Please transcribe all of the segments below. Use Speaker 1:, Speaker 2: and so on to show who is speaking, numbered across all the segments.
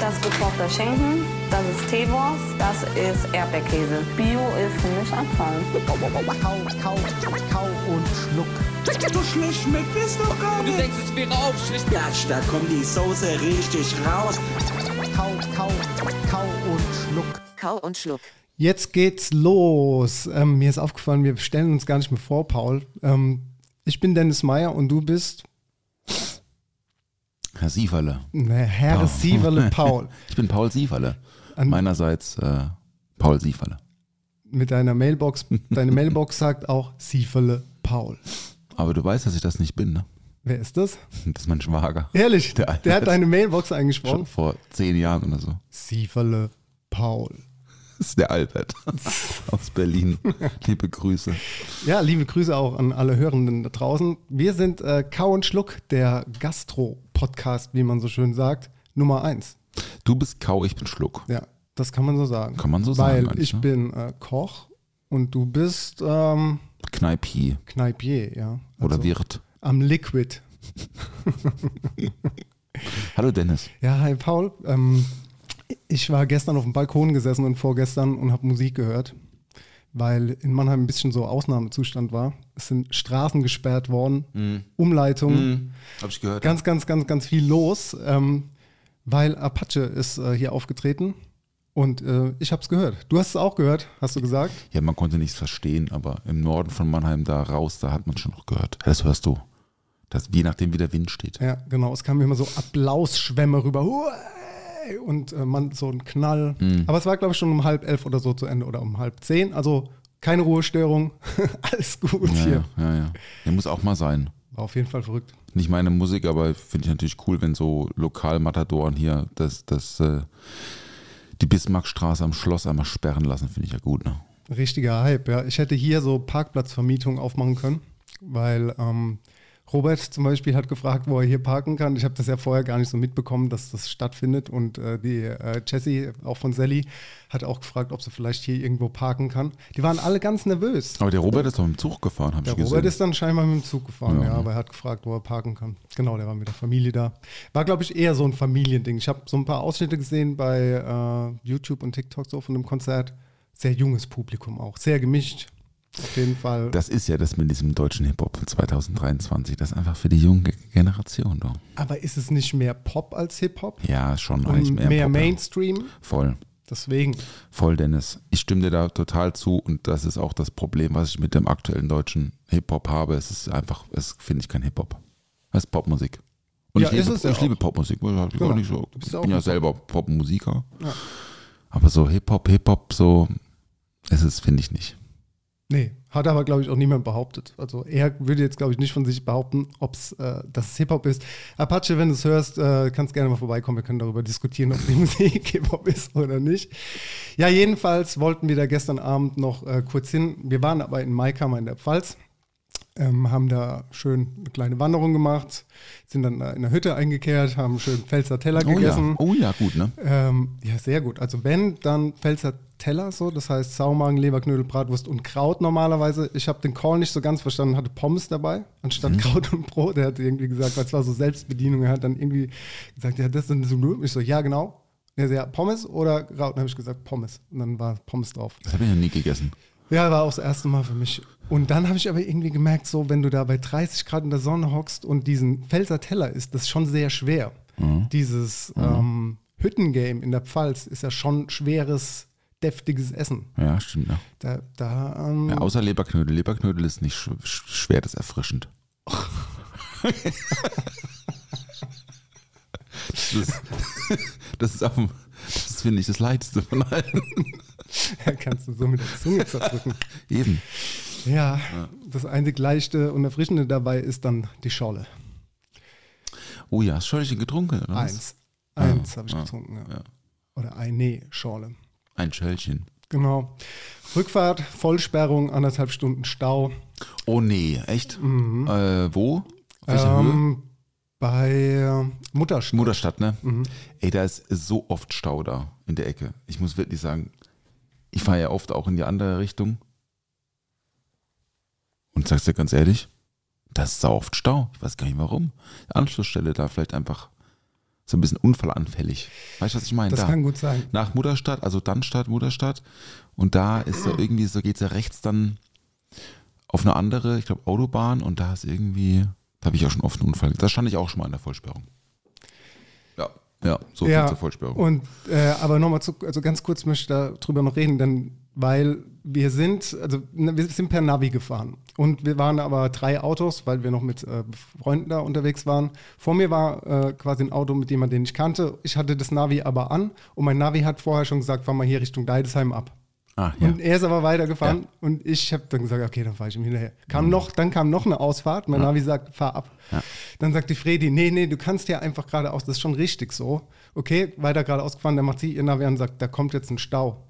Speaker 1: Das ist gekochter Schinken, das ist Teewurst, das ist Erdbeerkäse. Bio ist für mich Abfall.
Speaker 2: Kau, kau, kau und schluck.
Speaker 3: So schlecht schmeckt es doch gar nicht.
Speaker 4: Du denkst, es wäre aufschlicht.
Speaker 3: Gatsch, da kommt die Soße richtig raus.
Speaker 2: Kau, kau, kau und schluck.
Speaker 5: Kau und Schluck.
Speaker 2: Jetzt geht's los. Ähm, mir ist aufgefallen, wir stellen uns gar nicht mehr vor, Paul. Ähm, ich bin Dennis Meyer und du bist
Speaker 6: Herr Sieferle.
Speaker 2: ne, Herr
Speaker 6: Paul.
Speaker 2: Sieverle Paul.
Speaker 6: Ich bin Paul Sieferle.
Speaker 2: An-
Speaker 6: Meinerseits äh, Paul Sieferle.
Speaker 2: Mit deiner Mailbox. Deine Mailbox sagt auch Sieverle Paul.
Speaker 6: Aber du weißt, dass ich das nicht bin, ne?
Speaker 2: Wer ist das?
Speaker 6: Das ist mein Schwager.
Speaker 2: Ehrlich,
Speaker 6: Der
Speaker 2: der, hat deine Mailbox
Speaker 6: Schon
Speaker 2: eingesprochen.
Speaker 6: vor zehn Jahren oder so.
Speaker 2: Sieverle Paul.
Speaker 6: Das ist der Albert aus Berlin. Liebe Grüße.
Speaker 2: Ja, liebe Grüße auch an alle Hörenden da draußen. Wir sind äh, Kau und Schluck, der Gastro-Podcast, wie man so schön sagt, Nummer eins.
Speaker 6: Du bist Kau, ich bin Schluck.
Speaker 2: Ja, das kann man so sagen.
Speaker 6: Kann man so
Speaker 2: Weil
Speaker 6: sagen eigentlich,
Speaker 2: ich
Speaker 6: ne?
Speaker 2: bin äh, Koch und du bist ähm,
Speaker 6: Kneipier
Speaker 2: Kneipier, ja.
Speaker 6: oder
Speaker 2: Also
Speaker 6: Wirt.
Speaker 2: Am Liquid.
Speaker 6: Hallo Dennis.
Speaker 2: Ja, hi Paul. Ähm, ich war gestern auf dem Balkon gesessen und vorgestern und habe Musik gehört, weil in Mannheim ein bisschen so Ausnahmezustand war. Es sind Straßen gesperrt worden, Umleitungen.
Speaker 6: Hab ich gehört.
Speaker 2: ganz, ganz, ganz, ganz viel los, ähm, weil Apache ist äh, hier aufgetreten und äh, ich habe es gehört. Du hast es auch gehört, hast du gesagt?
Speaker 6: ja, man konnte nichts verstehen, aber im Norden von Mannheim da raus, da hat man schon noch gehört. Das hörst du. Das, je nachdem, wie der Wind steht.
Speaker 2: Ja, genau. Es kamen immer so Applausschwämme rüber. Huey! Und äh, man so ein Knall.
Speaker 6: Mhm.
Speaker 2: Aber es war, glaube ich, schon um halb elf oder so zu Ende oder um halb zehn. Also keine Ruhestörung. Alles gut
Speaker 6: Ja,
Speaker 2: hier.
Speaker 6: ja, ja, ja. Der muss auch mal sein.
Speaker 2: War auf jeden Fall verrückt.
Speaker 6: Nicht meine Musik, aber finde ich natürlich cool, wenn so Lokalmatadoren hier das, das, äh, die Bismarckstraße am Schloss einmal sperren lassen, finde ich ja gut. Ne?
Speaker 2: Richtiger Hype, ja. Ich hätte hier so Parkplatzvermietung aufmachen können, weil ähm, Robert zum Beispiel hat gefragt, wo er hier parken kann. Ich habe das ja vorher gar nicht so mitbekommen, dass das stattfindet. Und äh, die äh, Jessie, auch von Sally, hat auch gefragt, ob sie vielleicht hier irgendwo parken kann. Die waren alle ganz nervös.
Speaker 6: Aber der Robert ist doch mit dem Zug gefahren, habe ich
Speaker 2: Der
Speaker 6: gesehen.
Speaker 2: Robert ist dann scheinbar mit dem Zug gefahren,
Speaker 6: Ja.
Speaker 2: ja, aber er hat gefragt, wo er parken kann. Genau, der war mit der Familie da. War, glaube ich, eher so ein Familiending. Ich habe so ein paar Ausschnitte gesehen bei äh, YouTube und TikTok so von dem Konzert. Sehr junges Publikum auch, sehr gemischt. Auf jeden Fall.
Speaker 6: das ist ja das mit diesem deutschen Hip-Hop 2023. Das ist einfach für die junge Generation. Doch.
Speaker 2: aber ist es nicht mehr Pop als Hip-Hop?
Speaker 6: Ja, schon eigentlich
Speaker 2: Und
Speaker 6: mehr,
Speaker 2: mehr,
Speaker 6: Pop.
Speaker 2: Mainstream?
Speaker 6: Voll.
Speaker 2: Deswegen.
Speaker 6: Voll, Dennis. Ich stimme dir da total zu und das ist auch das Problem, was ich mit dem aktuellen deutschen Hip-Hop habe. Es ist einfach, es finde ich kein Hip-Hop. Es ist Popmusik. Und
Speaker 2: Ja,
Speaker 6: ich,
Speaker 2: ist
Speaker 6: liebe,
Speaker 2: es ja
Speaker 6: ich liebe. Popmusik. Ich bin
Speaker 2: Genau.
Speaker 6: nicht so, ich bin ja selber Popmusiker.
Speaker 2: Ja.
Speaker 6: Aber so Hip-Hop, Hip-Hop, so, es ist, finde ich nicht.
Speaker 2: Nee, hat aber, glaube ich, auch niemand behauptet. Also er würde jetzt, glaube ich, nicht von sich behaupten, ob es äh, das Hip-Hop ist. Apache, wenn du es hörst, äh, kannst gerne mal vorbeikommen. Wir können darüber diskutieren, ob die Musik Hip-Hop ist oder nicht. Ja, jedenfalls wollten wir da gestern Abend noch äh, kurz hin. Wir waren aber in Maikammer in der Pfalz, ähm, haben da schön eine kleine Wanderung gemacht, sind dann da in der Hütte eingekehrt, haben schön Pfälzer Teller
Speaker 6: Oh
Speaker 2: gegessen.
Speaker 6: ja, oh ja, gut, ne?
Speaker 2: Ähm, ja, sehr gut. Also wenn, dann Pfälzer Teller so, das heißt Saumagen, Leberknödel, Bratwurst und Kraut normalerweise. Ich habe den Call nicht so ganz verstanden, hatte Pommes dabei, anstatt Kraut und Brot. Er hat irgendwie gesagt, weil es war so Selbstbedienung, er hat dann irgendwie gesagt, ja, das sind so nur. Ich so, ja, genau. Er so, ja, Pommes oder Kraut? Dann habe ich gesagt, Pommes. Und dann war Pommes drauf.
Speaker 6: Das habe ich noch nie gegessen.
Speaker 2: Ja, war auch das erste Mal für mich. Und dann habe ich aber irgendwie gemerkt, so wenn du da bei 30 Grad in der Sonne hockst und diesen Pfälzer Teller isst, das ist schon sehr schwer. Dieses ähm, Hüttengame in der Pfalz ist ja schon schweres, deftiges Essen.
Speaker 6: Ja, stimmt. Ja.
Speaker 2: Da, da ähm,
Speaker 6: Ja, außer Leberknödel. Leberknödel ist nicht sch sch schwer, das ist erfrischend. das ist, das ist, auf dem- das finde ich das Leideste von allen.
Speaker 2: kannst du so mit der Zunge zerdrücken.
Speaker 6: Eben.
Speaker 2: Ja, das einzig Leichte und Erfrischende dabei ist dann die Scholle.
Speaker 6: Oh ja, hast du schon getrunken, oder? was?
Speaker 2: Eins. Eins
Speaker 6: Ah,
Speaker 2: habe ich
Speaker 6: ah,
Speaker 2: getrunken. Ja.
Speaker 6: ja.
Speaker 2: Oder ein, nee, Schorle.
Speaker 6: Ein Schälchen.
Speaker 2: Genau. Rückfahrt, Vollsperrung, anderthalb Stunden Stau.
Speaker 6: Oh nee, echt? Äh, wo?
Speaker 2: Mhm. Ähm, bei Mutterstadt.
Speaker 6: Mutterstadt, ne?
Speaker 2: Mhm.
Speaker 6: Ey, da ist so oft Stau da in der Ecke. Ich muss wirklich sagen, ich fahre ja oft auch in die andere Richtung. Und sag's dir ganz ehrlich, da ist sau oft Stau. Ich weiß gar nicht warum. Die Anschlussstelle da vielleicht einfach so ein bisschen unfallanfällig. Weißt du, was ich meine?
Speaker 2: Das
Speaker 6: da.
Speaker 2: kann gut sein.
Speaker 6: Nach Mutterstadt, also Dannstadt, Mutterstadt. Und da ist so irgendwie, so geht's ja rechts dann auf eine andere, ich glaube Autobahn und da ist irgendwie, da habe ich auch schon oft einen Unfall. Da stand ich auch schon mal in der Vollsperrung. Ja, ja, so viel
Speaker 2: ja,
Speaker 6: zur Vollsperrung.
Speaker 2: Und, äh, aber nochmal zu, also ganz kurz möchte ich darüber noch reden, denn weil wir sind, also ne, wir sind per Navi gefahren und wir waren aber drei Autos, weil wir noch mit äh, Freunden da unterwegs waren. Vor mir war äh, quasi ein Auto mit jemandem, den ich kannte. Ich hatte das Navi aber an und mein Navi hat vorher schon gesagt, fahr mal hier Richtung Deidesheim ab.
Speaker 6: Ah, ja.
Speaker 2: Und er ist aber weitergefahren
Speaker 6: Ja.
Speaker 2: und ich habe dann gesagt, okay, dann fahre ich ihm hinterher. Kam noch, dann kam noch eine Ausfahrt, mein Navi sagt, fahr ab.
Speaker 6: Ja.
Speaker 2: Dann sagt die Fredi, nee, nee, du kannst ja einfach geradeaus, das ist schon richtig so. Okay, weiter geradeaus gefahren, dann macht sie ihr Navi an und sagt, da kommt jetzt ein Stau.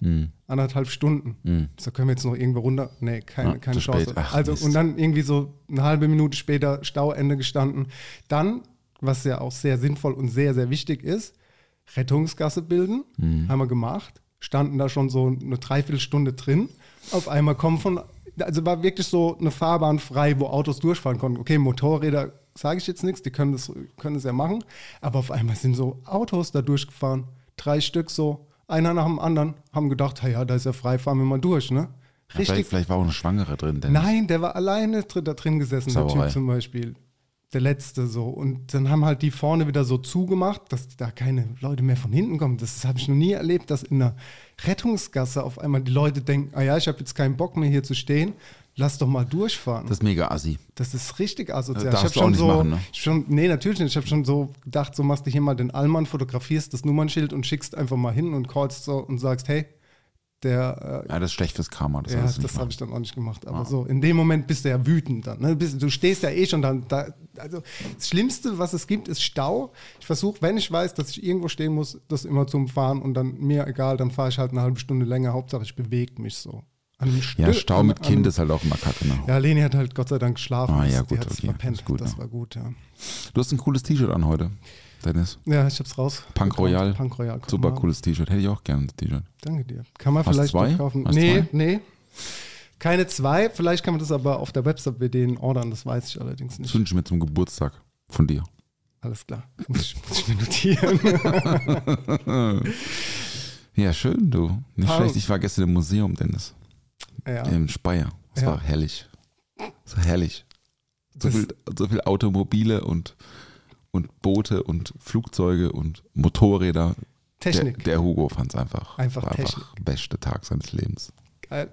Speaker 2: Anderthalb Stunden. Ich sag, können wir jetzt noch irgendwo runter? Nee, keine,
Speaker 6: Ja,
Speaker 2: keine Chance.
Speaker 6: Ach,
Speaker 2: also,
Speaker 6: Mist.
Speaker 2: und dann irgendwie so eine halbe Minute später Stauende gestanden. Dann, was ja auch sehr sinnvoll und sehr, sehr wichtig ist, Rettungsgasse bilden,
Speaker 6: Mhm.
Speaker 2: haben wir gemacht, standen da schon so eine Dreiviertelstunde drin. Auf einmal kommen von, also war wirklich so eine Fahrbahn frei, wo Autos durchfahren konnten. Okay, Motorräder sage ich jetzt nichts, die können das, können das ja machen, aber auf einmal sind so Autos da durchgefahren, drei Stück so, einer nach dem anderen, haben gedacht, hey, ja, da ist ja frei, fahren wir mal durch, ne?
Speaker 6: vielleicht,
Speaker 2: Richtig.
Speaker 6: vielleicht war auch eine Schwangere drin. Denn
Speaker 2: Nein, der war alleine da drin gesessen, der
Speaker 6: Sauerei.
Speaker 2: Typ zum Beispiel. Der letzte so. Und dann haben halt die vorne wieder so zugemacht, dass da keine Leute mehr von hinten kommen. Das habe ich noch nie erlebt, dass in einer Rettungsgasse auf einmal die Leute denken, ah ja, ich habe jetzt keinen Bock mehr hier zu stehen, lass doch mal durchfahren.
Speaker 6: Das ist mega assi.
Speaker 2: Das ist richtig asozial.
Speaker 6: Das darfst
Speaker 2: ich habe schon so,
Speaker 6: machen, ne?
Speaker 2: schon, nee, natürlich nicht. Ich habe schon so gedacht, so machst du hier mal den Allmann, fotografierst das Nummernschild und schickst einfach mal hin und callst so und sagst, hey, der äh,
Speaker 6: Ja, das ist schlecht fürs Karma. Das
Speaker 2: ja, das habe ich dann auch nicht gemacht. Aber so, in dem Moment bist du ja wütend dann. Ne? Du stehst ja eh schon dann. Da, also das Schlimmste, was es gibt, ist Stau. Ich versuche, wenn ich weiß, dass ich irgendwo stehen muss, das immer zum Fahren und dann mir egal, dann fahre ich halt eine halbe Stunde länger. Hauptsache, ich bewege mich so. An
Speaker 6: Ja, Stau
Speaker 2: an-
Speaker 6: mit Kind
Speaker 2: an-
Speaker 6: ist halt auch immer kacke. Ne?
Speaker 2: Ja, Leni hat halt Gott sei Dank geschlafen.
Speaker 6: Ah, ja,
Speaker 2: die
Speaker 6: gut,
Speaker 2: hat
Speaker 6: okay.
Speaker 2: verpennt.
Speaker 6: Gut,
Speaker 2: das
Speaker 6: ja.
Speaker 2: war gut, ja.
Speaker 6: Du hast ein cooles T-Shirt an heute, Dennis.
Speaker 2: Ja, ich hab's raus.
Speaker 6: Punk Royal.
Speaker 2: Punk Royal.
Speaker 6: Super cooles T-Shirt. Hätte ich auch gerne ein T-Shirt.
Speaker 2: Danke dir. Kann man
Speaker 6: Hast
Speaker 2: vielleicht
Speaker 6: zwei?
Speaker 2: kaufen.
Speaker 6: Hast
Speaker 2: nee,
Speaker 6: zwei?
Speaker 2: nee. Keine zwei. Vielleicht kann man das aber auf der Website bei denen ordern. Das weiß ich allerdings
Speaker 6: Das
Speaker 2: nicht.
Speaker 6: wünsche ich mir zum Geburtstag von dir.
Speaker 2: Alles klar. Muss ich, muss ich mir notieren.
Speaker 6: Ja, schön, du. Nicht
Speaker 2: Paul.
Speaker 6: schlecht. Ich war gestern im Museum, Dennis.
Speaker 2: ja.
Speaker 6: Im Speyer. Es
Speaker 2: Ja.
Speaker 6: war herrlich. Es war herrlich. So
Speaker 2: Das-
Speaker 6: viel, so viel Automobile und, und Boote und Flugzeuge und Motorräder.
Speaker 2: Technik.
Speaker 6: Der, der Hugo fand es einfach.
Speaker 2: Einfach
Speaker 6: war
Speaker 2: Technik.
Speaker 6: einfach beste Tag seines Lebens.
Speaker 2: Geil.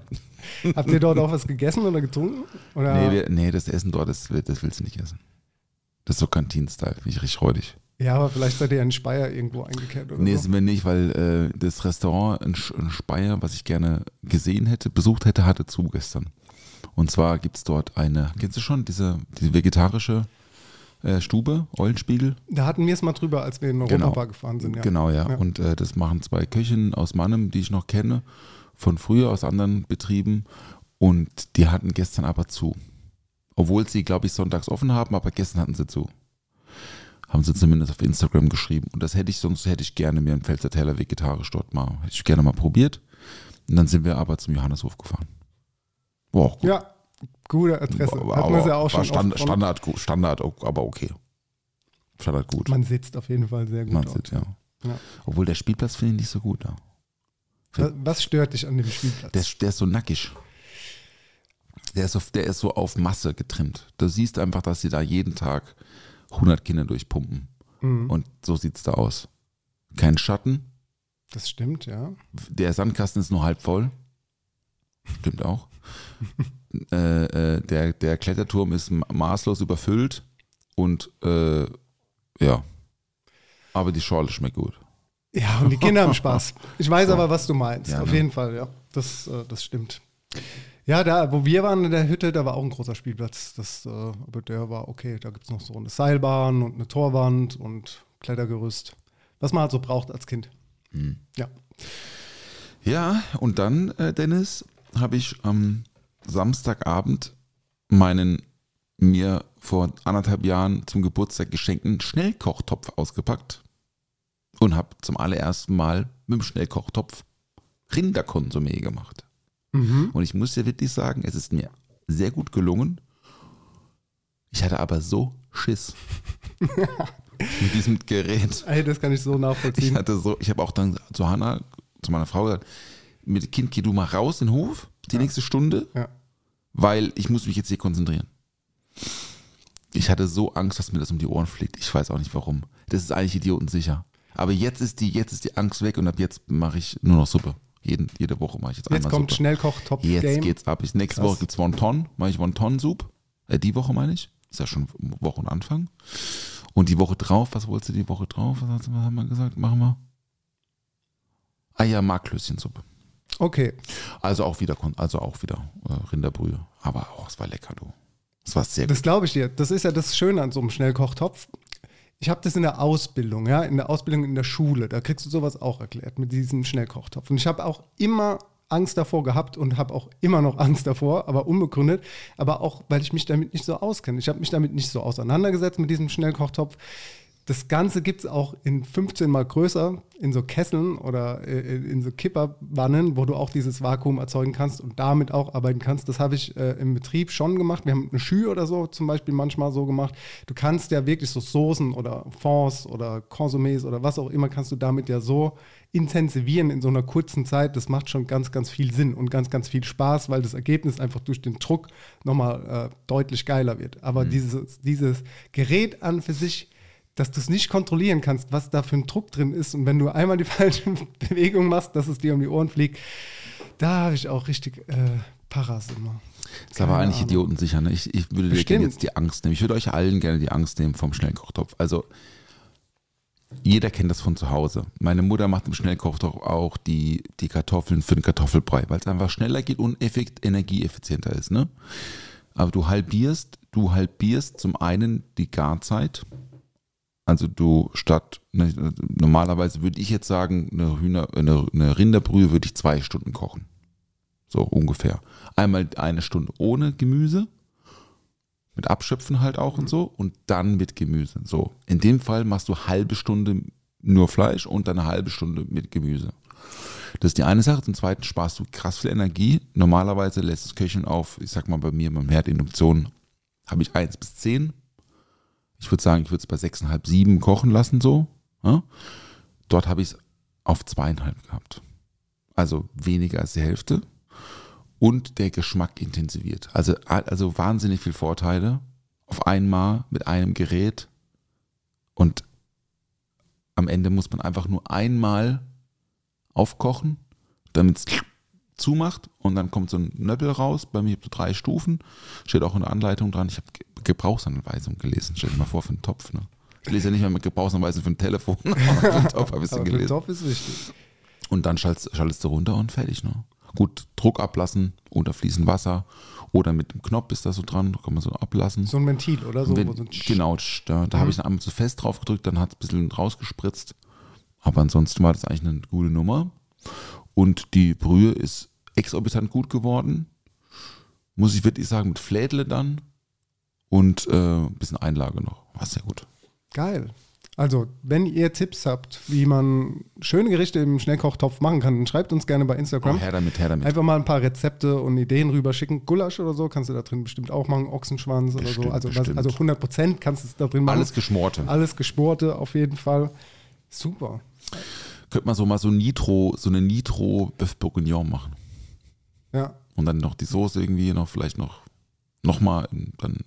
Speaker 2: Habt ihr dort auch was gegessen oder getrunken? Oder?
Speaker 6: Nee, wir, nee, das Essen dort, das, das willst du nicht essen. Das ist so Kantin-Style. Finde ich richtig räudig.
Speaker 2: ja, aber vielleicht seid ihr in Speyer irgendwo eingekehrt oder
Speaker 6: Nee,
Speaker 2: so.
Speaker 6: sind wir nicht, weil äh, das Restaurant in, in Speyer, was ich gerne gesehen hätte, besucht hätte, hatte zu gestern. Und zwar gibt es dort eine, kennst du schon, diese, diese vegetarische äh, Stube, Eulenspiegel?
Speaker 2: Da hatten wir es mal drüber, als wir in
Speaker 6: Genau.
Speaker 2: Europa gefahren sind. Ja.
Speaker 6: Genau, ja.
Speaker 2: Ja.
Speaker 6: Und äh, das machen zwei Köchinnen aus Mannem, die ich noch kenne, von früher aus anderen Betrieben. Und die hatten gestern aber zu. Obwohl sie, glaube ich, sonntags offen haben, aber gestern hatten sie zu. Haben sie zumindest auf Instagram geschrieben. Und das hätte ich, sonst hätte ich gerne mir einen Pfälzer Teller vegetarisch dort mal, hätte ich gerne mal probiert. Und dann sind wir aber zum Johanneshof gefahren. War auch gut.
Speaker 2: Ja, gute Adresse. Hatten wir es ja auch schon.
Speaker 6: Stand, Standard, Standard, aber okay. Standard gut.
Speaker 2: Man sitzt auf jeden Fall sehr gut.
Speaker 6: Man sieht, ja.
Speaker 2: Ja.
Speaker 6: Obwohl der Spielplatz finde ich nicht so gut da.
Speaker 2: Was, was stört dich an dem Spielplatz?
Speaker 6: Der, ist- der ist so nackig. Der ist, so, der ist so auf Masse getrimmt. Du siehst einfach, dass sie da jeden Tag 100 Kinder durchpumpen.
Speaker 2: Mhm.
Speaker 6: Und so sieht es da aus. Kein Schatten.
Speaker 2: das stimmt, ja.
Speaker 6: Der Sandkasten ist nur halb voll. Stimmt auch. äh, äh, der, der Kletterturm ist ma- maßlos überfüllt. Und äh, ja. Aber die Schorle schmeckt gut.
Speaker 2: Ja, und die Kinder haben Spaß. Ich weiß
Speaker 6: So.
Speaker 2: aber, was du meinst.
Speaker 6: Ja,
Speaker 2: Auf
Speaker 6: ne?
Speaker 2: jeden Fall, ja. Das, äh, das stimmt. Ja, da, wo wir waren in der Hütte, da war auch ein großer Spielplatz. Das, äh, aber der war okay. Da gibt es noch so eine Seilbahn und eine Torwand und Klettergerüst. Was man halt so braucht als Kind. Ja.
Speaker 6: Ja, und dann, äh, Dennis, habe ich am Samstagabend meinen mir vor anderthalb Jahren zum Geburtstag geschenkten Schnellkochtopf ausgepackt und habe zum allerersten Mal mit dem Schnellkochtopf Rinderkonsumé gemacht. Und ich muss dir wirklich sagen, es ist mir sehr gut gelungen. Ich hatte aber so Schiss mit diesem Gerät.
Speaker 2: Ey, das kann ich so
Speaker 6: Ich
Speaker 2: nachvollziehen.
Speaker 6: hatte so, ich habe auch dann zu Hannah, zu meiner Frau gesagt, mit Kind geh du mal raus in den Hof, die nächste Stunde,
Speaker 2: Ja.
Speaker 6: Weil ich muss mich jetzt hier konzentrieren. Ich hatte so Angst, dass mir das um die Ohren fliegt. Ich weiß auch nicht warum. Das ist eigentlich idiotensicher. Aber jetzt ist die, jetzt ist die Angst weg und ab jetzt mache ich nur noch Suppe. Jeden, jede Woche mache ich jetzt,
Speaker 2: Jetzt
Speaker 6: einmal
Speaker 2: kommt
Speaker 6: Suppe.
Speaker 2: Schnellkoch-Top-Game.
Speaker 6: Jetzt geht's ab. Ich, nächste
Speaker 2: Krass.
Speaker 6: Woche gibt's Wonton, mache ich Wonton-Soup. Äh, die Woche meine ich. Ist ja schon Wochenanfang. Und die Woche drauf, was wolltest du die Woche drauf? Was, hast du- was haben wir gesagt? Machen wir? Ah ja, Marklöschensuppe.
Speaker 2: Okay.
Speaker 6: Also auch wieder, also auch wieder äh, Rinderbrühe. Aber auch, es war lecker, du. Es war sehr
Speaker 2: Das glaube ich dir. Das ist ja das Schöne an so einem Schnellkochtopf. Ich habe das in der Ausbildung, ja, in der Ausbildung in der Schule. Da kriegst du sowas auch erklärt mit diesem Schnellkochtopf. Und ich habe auch immer Angst davor gehabt und habe auch immer noch Angst davor, aber unbegründet. Aber auch, weil ich mich damit nicht so auskenne. Ich habe mich damit nicht so auseinandergesetzt mit diesem Schnellkochtopf. Das Ganze gibt es auch in 15 mal größer, in so Kesseln oder äh, in so Kipperwannen, wo du auch dieses Vakuum erzeugen kannst und damit auch arbeiten kannst. Das habe ich äh, im Betrieb schon gemacht. Wir haben eine Schü oder so zum Beispiel manchmal so gemacht. Du kannst ja wirklich so Soßen oder Fonds oder Consomés oder was auch immer, kannst du damit ja so intensivieren in so einer kurzen Zeit. Das macht schon ganz, ganz viel Sinn und ganz, ganz viel Spaß, weil das Ergebnis einfach durch den Druck nochmal äh, deutlich geiler wird. Aber dieses, dieses Gerät an für sich, dass du es nicht kontrollieren kannst, was da für ein Druck drin ist. Und wenn du einmal die falsche Bewegung machst, dass es dir um die Ohren fliegt, da habe ich auch richtig äh, Paras immer.
Speaker 6: ist aber eigentlich
Speaker 2: Ahnung.
Speaker 6: idiotensicher. Ne? Ich, ich würde dir gerne jetzt die Angst nehmen. Ich würde euch allen gerne die Angst nehmen vom Schnellkochtopf. Also jeder kennt das von zu Hause. Meine Mutter macht im Schnellkochtopf auch die, die Kartoffeln für den Kartoffelbrei, weil es einfach schneller geht und effekt, energieeffizienter ist. Ne? Aber du halbierst, du halbierst zum einen die Garzeit. Also du statt, ne, normalerweise würde ich jetzt sagen, eine, Hühner, eine, eine Rinderbrühe würde ich zwei Stunden kochen. So ungefähr. Einmal eine Stunde ohne Gemüse, mit Abschöpfen halt auch und so, und dann mit Gemüse. So, in dem Fall machst du halbe Stunde nur Fleisch und dann eine halbe Stunde mit Gemüse. Das ist die eine Sache. Zum Zweiten sparst du krass viel Energie. Normalerweise lässt das Köcheln auf, ich sag mal bei mir beim Herdinduktion, habe ich 1 bis 10. Ich würde sagen, ich würde es bei 6,5, 7 kochen lassen so. Ja? Dort habe ich es auf zweieinhalb gehabt. Also weniger als die Hälfte. Und der Geschmack intensiviert. Also, also wahnsinnig viel Vorteile auf einmal mit einem Gerät. Und am Ende muss man einfach nur einmal aufkochen, damit es zumacht und dann kommt so ein Nöppel raus. Bei mir es drei Stufen. Steht auch in der Anleitung dran. Ich habe Gebrauchsanweisung gelesen. Stell dir mal vor, für einen Topf. Ne? Ich lese ja nicht mehr mit Gebrauchsanweisung für ein Telefon, aber für einen Topf habe ich
Speaker 2: für
Speaker 6: gelesen.
Speaker 2: Top ist wichtig.
Speaker 6: Und dann schaltest, schaltest du runter und fertig. Ne? Gut, Druck ablassen unter fließend Wasser oder mit dem Knopf ist das so dran, kann man so ablassen.
Speaker 2: So ein Ventil, oder? So,
Speaker 6: Wenn,
Speaker 2: so
Speaker 6: genau, da, da habe ich dann einmal zu fest drauf gedrückt, dann hat es ein bisschen rausgespritzt. Aber ansonsten war das eigentlich eine gute Nummer. Und die Brühe ist exorbitant gut geworden. Muss ich wirklich sagen, mit Flädle dann und äh, ein bisschen Einlage noch. War sehr gut.
Speaker 2: Geil. Also, wenn ihr Tipps habt, wie man schöne Gerichte im Schnellkochtopf machen kann, dann schreibt uns gerne bei Instagram.
Speaker 6: Oh, her damit, her damit.
Speaker 2: Einfach mal ein paar Rezepte und Ideen rüberschicken. Gulasch oder so kannst du da drin bestimmt auch machen. Ochsenschwanz oder so.
Speaker 6: Bestimmt,
Speaker 2: Also, was,
Speaker 6: bestimmt.
Speaker 2: also 100 Prozent kannst du es da drin machen.
Speaker 6: Alles Geschmorte.
Speaker 2: Alles Geschmorte auf jeden Fall. Super.
Speaker 6: Könnte man so mal so Nitro, so eine Nitro Bœuf Bourguignon machen.
Speaker 2: Ja.
Speaker 6: Und dann noch die Soße irgendwie noch, vielleicht noch, noch mal, dann,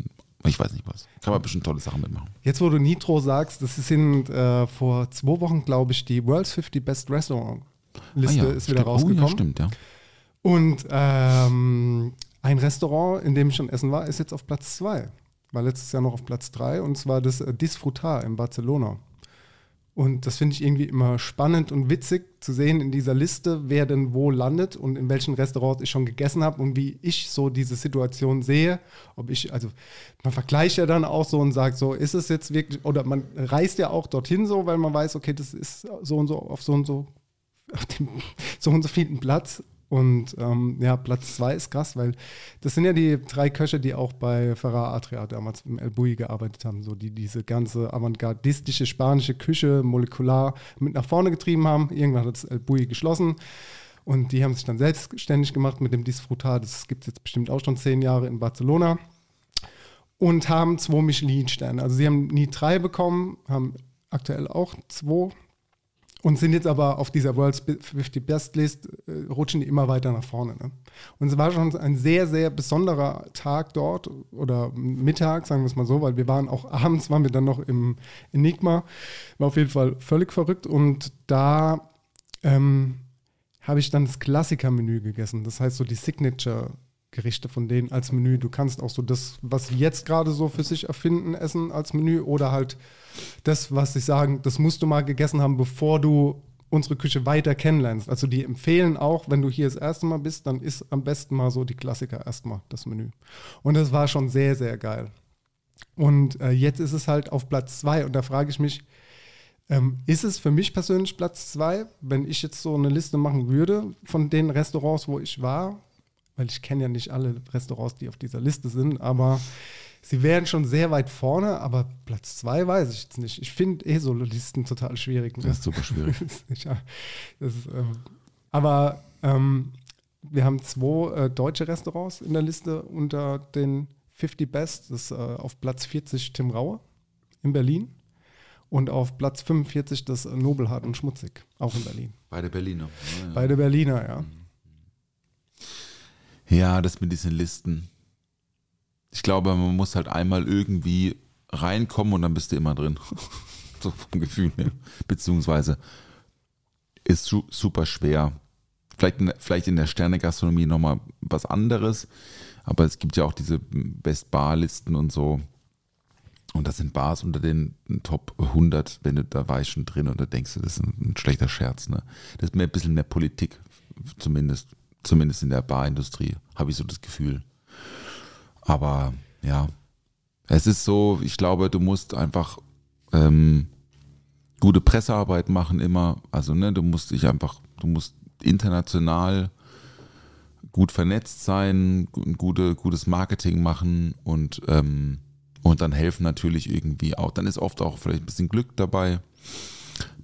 Speaker 6: ich weiß nicht was. Kann man bestimmt tolle Sachen mitmachen.
Speaker 2: Jetzt, wo du Nitro sagst, das sind äh, vor zwei Wochen, glaube ich, die World's 50 Best Restaurant Liste ist wieder
Speaker 6: stimmt.
Speaker 2: rausgekommen.
Speaker 6: Oh, ja, stimmt, ja.
Speaker 2: Und ähm, ein Restaurant, in dem ich schon essen war, ist jetzt auf Platz 2. War letztes Jahr noch auf Platz 3 und zwar das Disfrutar in Barcelona. Und das finde ich irgendwie immer spannend und witzig zu sehen in dieser Liste, wer denn wo landet und in welchen Restaurants ich schon gegessen habe und wie ich so diese Situation sehe. Ob ich, also man vergleicht ja dann auch so und sagt, so ist es jetzt wirklich, oder man reist ja auch dorthin so, weil man weiß, okay, das ist so und so auf so und so, auf dem so und so vielen Platz. Und ähm, ja, Platz zwei ist krass, weil das sind ja die drei Köche, die auch bei Ferrar Adria damals im El Bui gearbeitet haben, so die diese ganze avantgardistische spanische Küche molekular mit nach vorne getrieben haben. Irgendwann hat das El Bui geschlossen und die haben sich dann selbstständig gemacht mit dem Disfrutar. Das gibt es jetzt bestimmt auch schon zehn Jahre in Barcelona und haben zwei Michelin-Sterne. Also sie haben nie drei bekommen, haben aktuell auch zwei und sind jetzt aber auf dieser World's 50 Best List, äh, rutschen die immer weiter nach vorne. Ne? Und es war schon ein sehr, sehr besonderer Tag dort oder Mittag, sagen wir es mal so, weil wir waren auch abends, waren wir dann noch im Enigma. War auf jeden Fall völlig verrückt und da ähm, habe ich dann das Klassiker-Menü gegessen. Das heißt so die Signature Gerichte von denen als Menü. Du kannst auch so das, was sie jetzt gerade so für sich erfinden, essen als Menü oder halt das, was sie sagen, das musst du mal gegessen haben, bevor du unsere Küche weiter kennenlernst. Also die empfehlen auch, wenn du hier das erste Mal bist, dann ist am besten mal so die Klassiker erstmal das Menü. Und das war schon sehr, sehr geil. Und äh, jetzt ist es halt auf Platz zwei und da frage ich mich, ähm, ist es für mich persönlich Platz zwei, wenn ich jetzt so eine Liste machen würde von den Restaurants, wo ich war, weil ich kenne ja nicht alle Restaurants, die auf dieser Liste sind, aber sie wären schon sehr weit vorne, aber Platz zwei weiß ich jetzt nicht. Ich finde eh so Listen total schwierig. Ne?
Speaker 6: Das ist super schwierig.
Speaker 2: ja, das ist, ähm, aber ähm, wir haben zwei äh, deutsche Restaurants in der Liste unter den 50 Best. Das ist äh, auf Platz 40 Tim Raue in Berlin und auf Platz 45 das Nobelhart und Schmutzig, auch in Berlin.
Speaker 6: Beide Berliner. Ja, ja.
Speaker 2: Beide Berliner, ja.
Speaker 6: Ja, das mit diesen Listen. Ich glaube, man muss halt einmal irgendwie reinkommen und dann bist du immer drin. so vom Gefühl her. Beziehungsweise ist su super schwer. Vielleicht in, vielleicht in der Sterne-Gastronomie nochmal was anderes, aber es gibt ja auch diese Best-Bar-Listen und so. Und das sind Bars unter den Top 100, wenn du da ich schon drin und da denkst du, das ist ein, ein schlechter Scherz. Ne? Das ist mehr ein bisschen mehr Politik, zumindest Zumindest in der Barindustrie, habe ich so das Gefühl. Aber ja, es ist so, ich glaube, du musst einfach ähm, gute Pressearbeit machen immer. Also, ne, du musst dich einfach, du musst international gut vernetzt sein, gute, gutes Marketing machen und, ähm, und dann helfen natürlich irgendwie auch. Dann ist oft auch vielleicht ein bisschen Glück dabei,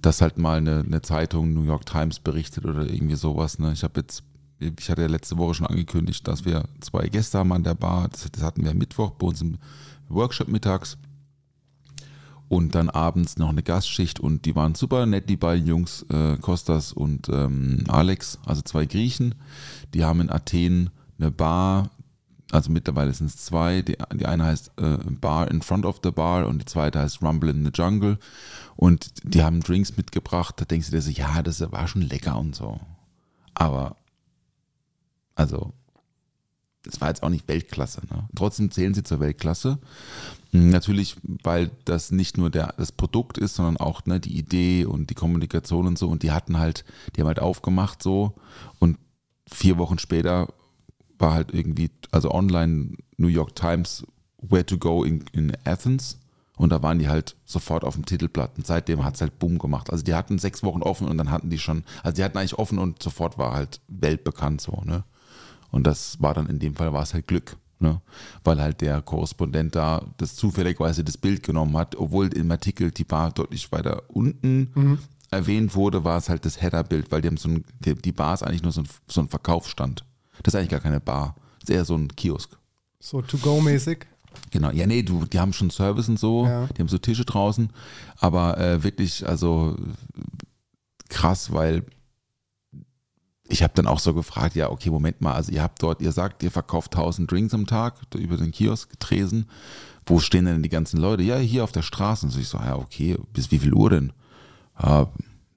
Speaker 6: dass halt mal eine, eine Zeitung, New York Times berichtet oder irgendwie sowas. Ne? Ich habe jetzt ich hatte ja letzte Woche schon angekündigt, dass wir zwei Gäste haben an der Bar. Das, das hatten wir Mittwoch bei uns im Workshop mittags. Und dann abends noch eine Gastschicht und die waren super nett, die beiden Jungs, äh, Kostas und ähm, Alex, also zwei Griechen. Die haben in Athen eine Bar, also mittlerweile sind es zwei. Die, die eine heißt äh, Bar in Front of the Bar und die zweite heißt Rumble in the Jungle. Und die haben Drinks mitgebracht. Da denkst du dir so, ja, das war schon lecker und so. Aber also, es war jetzt auch nicht Weltklasse. Ne? Trotzdem zählen sie zur Weltklasse. Hm, natürlich, weil das nicht nur der, das Produkt ist, sondern auch ne, die Idee und die Kommunikation und so. Und die hatten halt, die haben halt aufgemacht so. Und vier Wochen später war halt irgendwie, also online New York Times, Where to Go in, in Athens. Und da waren die halt sofort auf dem Titelblatt. Und seitdem hat es halt Boom gemacht. Also die hatten sechs Wochen offen und dann hatten die schon, also die hatten eigentlich offen und sofort war halt weltbekannt so, ne? Und das war dann in dem Fall war es halt Glück. Ne? Weil halt der Korrespondent da das zufälligweise das Bild genommen hat, obwohl im Artikel die Bar deutlich weiter unten mhm. erwähnt wurde, war es halt das Header-Bild, weil die haben so ein, die Bar ist eigentlich nur so ein, so ein Verkaufsstand. Das ist eigentlich gar keine Bar. Das ist eher so ein Kiosk.
Speaker 2: So to-go-mäßig?
Speaker 6: Genau, ja, nee, du, die haben schon Service und so, ja. die haben so Tische draußen, aber äh, wirklich, also krass, weil ich habe dann auch so gefragt, ja, okay, Moment mal, also ihr habt dort, ihr sagt, ihr verkauft 1000 Drinks am Tag über den Kiosk, Tresen. Wo stehen denn die ganzen Leute? Ja, hier auf der Straße. Und so ich so, ja, okay, bis wie viel Uhr denn? Uh,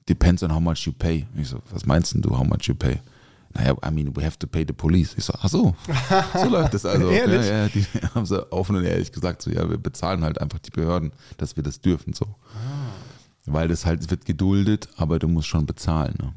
Speaker 6: depends on how much you pay. Ich so, was meinst du, how much you pay? Naja, I mean, we have to pay the police. Ich so, ach so, so läuft das also.
Speaker 2: ehrlich?
Speaker 6: Ja, ja, die haben so offen und ehrlich gesagt, so, ja, wir bezahlen halt einfach die Behörden, dass wir das dürfen, so. Ah. Weil das halt, es wird geduldet, aber du musst schon bezahlen. Ne?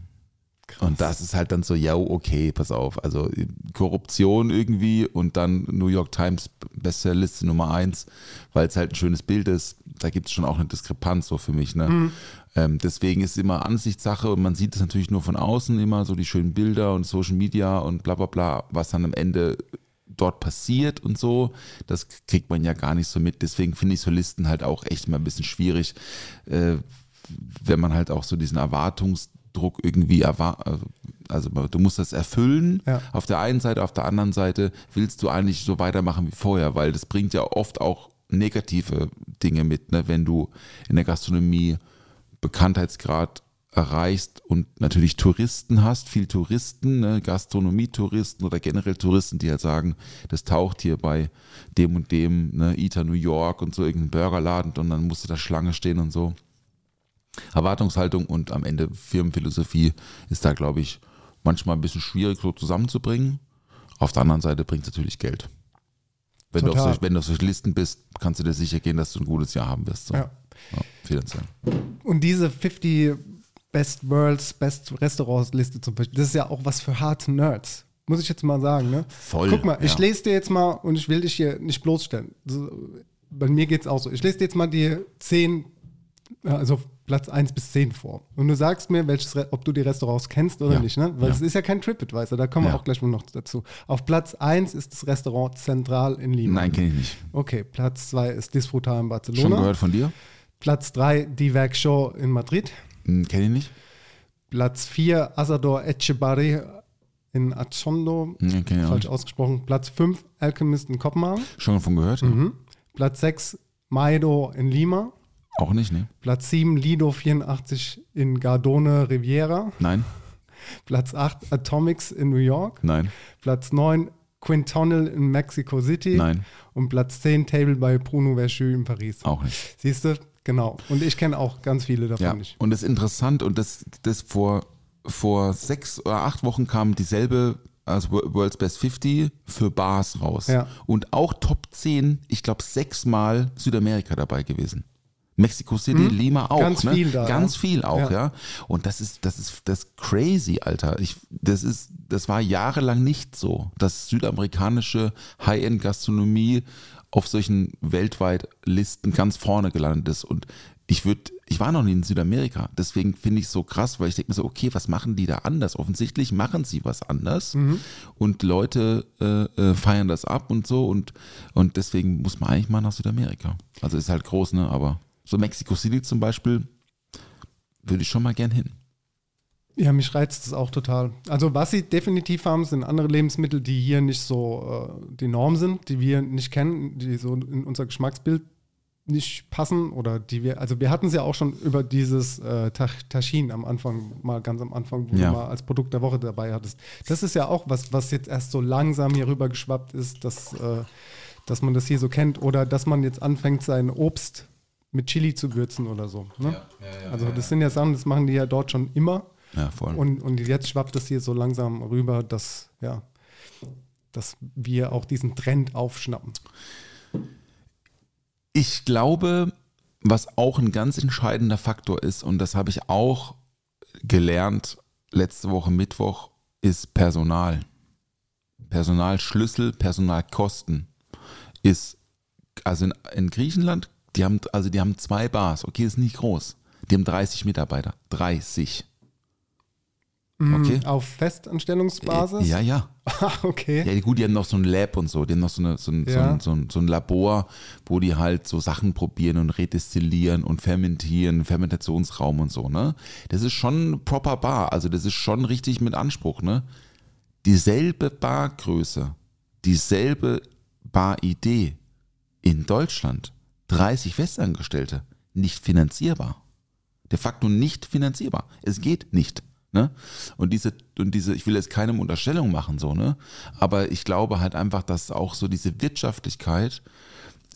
Speaker 6: Und das ist halt dann so, ja, okay, pass auf. Also Korruption irgendwie und dann New York Times Bestsellerliste Nummer eins, weil es halt ein schönes Bild ist. Da gibt es schon auch eine Diskrepanz so für mich. Ne? Ähm, deswegen ist es immer Ansichtssache und man sieht es natürlich nur von außen immer, so die schönen Bilder und Social Media und bla bla bla, was dann am Ende dort passiert und so, das kriegt man ja gar nicht so mit. Deswegen finde ich so Listen halt auch echt mal ein bisschen schwierig, äh, wenn man halt auch so diesen Erwartungsdruck irgendwie erwartet. Also du musst das erfüllen
Speaker 2: Ja.
Speaker 6: auf der einen Seite, auf der anderen Seite willst du eigentlich so weitermachen wie vorher, weil das bringt ja oft auch negative Dinge mit, ne? wenn du in der Gastronomie Bekanntheitsgrad erreichst und natürlich Touristen hast, viel Touristen, ne, Gastronomietouristen oder generell Touristen, die halt sagen, das taucht hier bei dem und dem, ne, Eater New York und so irgendein Burgerladen und dann musst du da Schlange stehen und so. Erwartungshaltung und am Ende Firmenphilosophie ist da, glaube ich, manchmal ein bisschen schwierig so zusammenzubringen. Auf der anderen Seite bringt es natürlich Geld. Wenn du, auf wenn du auf solchen Listen bist, kannst du dir sicher gehen, dass du ein gutes Jahr haben wirst. So.
Speaker 2: Ja.
Speaker 6: Ja, finanziell.
Speaker 2: Und diese 50 Best Worlds, Best Restaurants Liste zum Beispiel, das ist ja auch was für harte Nerds. Muss ich jetzt mal sagen, ne?
Speaker 6: Voll,
Speaker 2: Guck mal, ich
Speaker 6: ja.
Speaker 2: lese dir jetzt mal und ich will dich hier nicht bloßstellen. Bei mir geht es auch so. Ich lese dir jetzt mal die 10, also Platz 1 bis 10 vor. Und du sagst mir, welches, ob du die Restaurants kennst oder
Speaker 6: Ja.
Speaker 2: nicht, ne? Weil
Speaker 6: Ja.
Speaker 2: es ist ja kein TripAdvisor, da kommen wir auch gleich mal noch dazu. Auf Platz 1 ist das Restaurant Zentral in Lima.
Speaker 6: Nein, kenne ich nicht.
Speaker 2: Okay, Platz 2 ist Disfrutar in
Speaker 6: Schon
Speaker 2: Barcelona.
Speaker 6: gehört von dir?
Speaker 2: Platz 3 Die Werk Show in Madrid.
Speaker 6: Hm, Kenne ich nicht.
Speaker 2: Platz 4 Asador Echebarri in Achondo.
Speaker 6: Hm,
Speaker 2: Falsch ausgesprochen. Platz 5 Alchemist in Kopenhagen.
Speaker 6: Schon davon gehört? Ja.
Speaker 2: Mhm. Platz 6 Maido in Lima.
Speaker 6: Auch nicht, ne?
Speaker 2: Platz 7 Lido 84 in Gardone Riviera.
Speaker 6: Nein,
Speaker 2: Platz 8 Atomics in New York.
Speaker 6: nein,
Speaker 2: Platz 9 Quintonil in Mexico City.
Speaker 6: Nein.
Speaker 2: Und Platz 10 Table bei Bruno Verschu in Paris.
Speaker 6: auch nicht.
Speaker 2: Siehst du? Genau. Und ich kenne auch ganz viele davon
Speaker 6: Ja,
Speaker 2: nicht.
Speaker 6: und das ist interessant und das, das vor, vor sechs oder acht Wochen kam dieselbe, also World's Best 50 für Bars raus.
Speaker 2: Ja.
Speaker 6: Und auch Top 10, ich glaube sechsmal Südamerika dabei gewesen. Mexico City, Lima auch.
Speaker 2: Ganz
Speaker 6: ne?
Speaker 2: viel da,
Speaker 6: Ganz viel auch,
Speaker 2: Ja.
Speaker 6: ja. Und das ist, das ist das ist crazy, Alter. Ich, das ist, das war jahrelang nicht so, dass südamerikanische High-End-Gastronomie auf solchen weltweit Listen ganz vorne gelandet ist. Und ich würde, ich war noch nie in Südamerika, deswegen finde ich es so krass, weil ich denke mir so, okay, was machen die da anders? Offensichtlich machen sie was anders und Leute äh, äh, feiern das ab und so und, und deswegen muss man eigentlich mal nach Südamerika. Also ist halt groß, ne? Aber so Mexico City zum Beispiel würde ich schon mal gern hin.
Speaker 2: Ja, mich reizt es auch total. Also was sie definitiv haben, sind andere Lebensmittel, die hier nicht so äh, die Norm sind, die wir nicht kennen, die so in unser Geschmacksbild nicht passen oder die wir, also wir hatten es ja auch schon über dieses äh, Taschin am Anfang, mal ganz am Anfang, wo
Speaker 6: Ja.
Speaker 2: du mal als Produkt der Woche dabei hattest. Das ist ja auch was, was jetzt erst so langsam hier rüber geschwappt ist, dass, äh, dass man das hier so kennt oder dass man jetzt anfängt, sein Obst mit Chili zu würzen oder so. Ne? also das sind ja Sachen, das machen die ja dort schon immer.
Speaker 6: Ja, voll.
Speaker 2: Und, und jetzt schwappt es hier so langsam rüber, dass, ja, dass wir auch diesen Trend aufschnappen.
Speaker 6: Ich glaube, was auch ein ganz entscheidender Faktor ist, und das habe ich auch gelernt letzte Woche Mittwoch, ist Personal. Personalschlüssel, Personalkosten ist, also in, in Griechenland, die haben, also die haben zwei Bars, okay, ist nicht groß. Die haben 30 Mitarbeiter. 30. Okay.
Speaker 2: Auf Festanstellungsbasis?
Speaker 6: Ja, ja.
Speaker 2: Ah, okay.
Speaker 6: Ja, gut, die haben noch so ein Lab und so. Die haben noch so, eine, so, ein, so,
Speaker 2: Ja.
Speaker 6: ein, so, ein, so ein Labor, wo die halt so Sachen probieren und redestillieren und fermentieren, Fermentationsraum und so, ne? Das ist schon proper Bar. Also, das ist schon richtig mit Anspruch, ne? Dieselbe Bargröße, dieselbe Baridee in Deutschland, 30 Festangestellte, nicht finanzierbar. De facto nicht finanzierbar. Es geht nicht. Ne? Und diese, und diese, ich will jetzt keinem Unterstellung machen, so, ne? Aber ich glaube halt einfach, dass auch so diese Wirtschaftlichkeit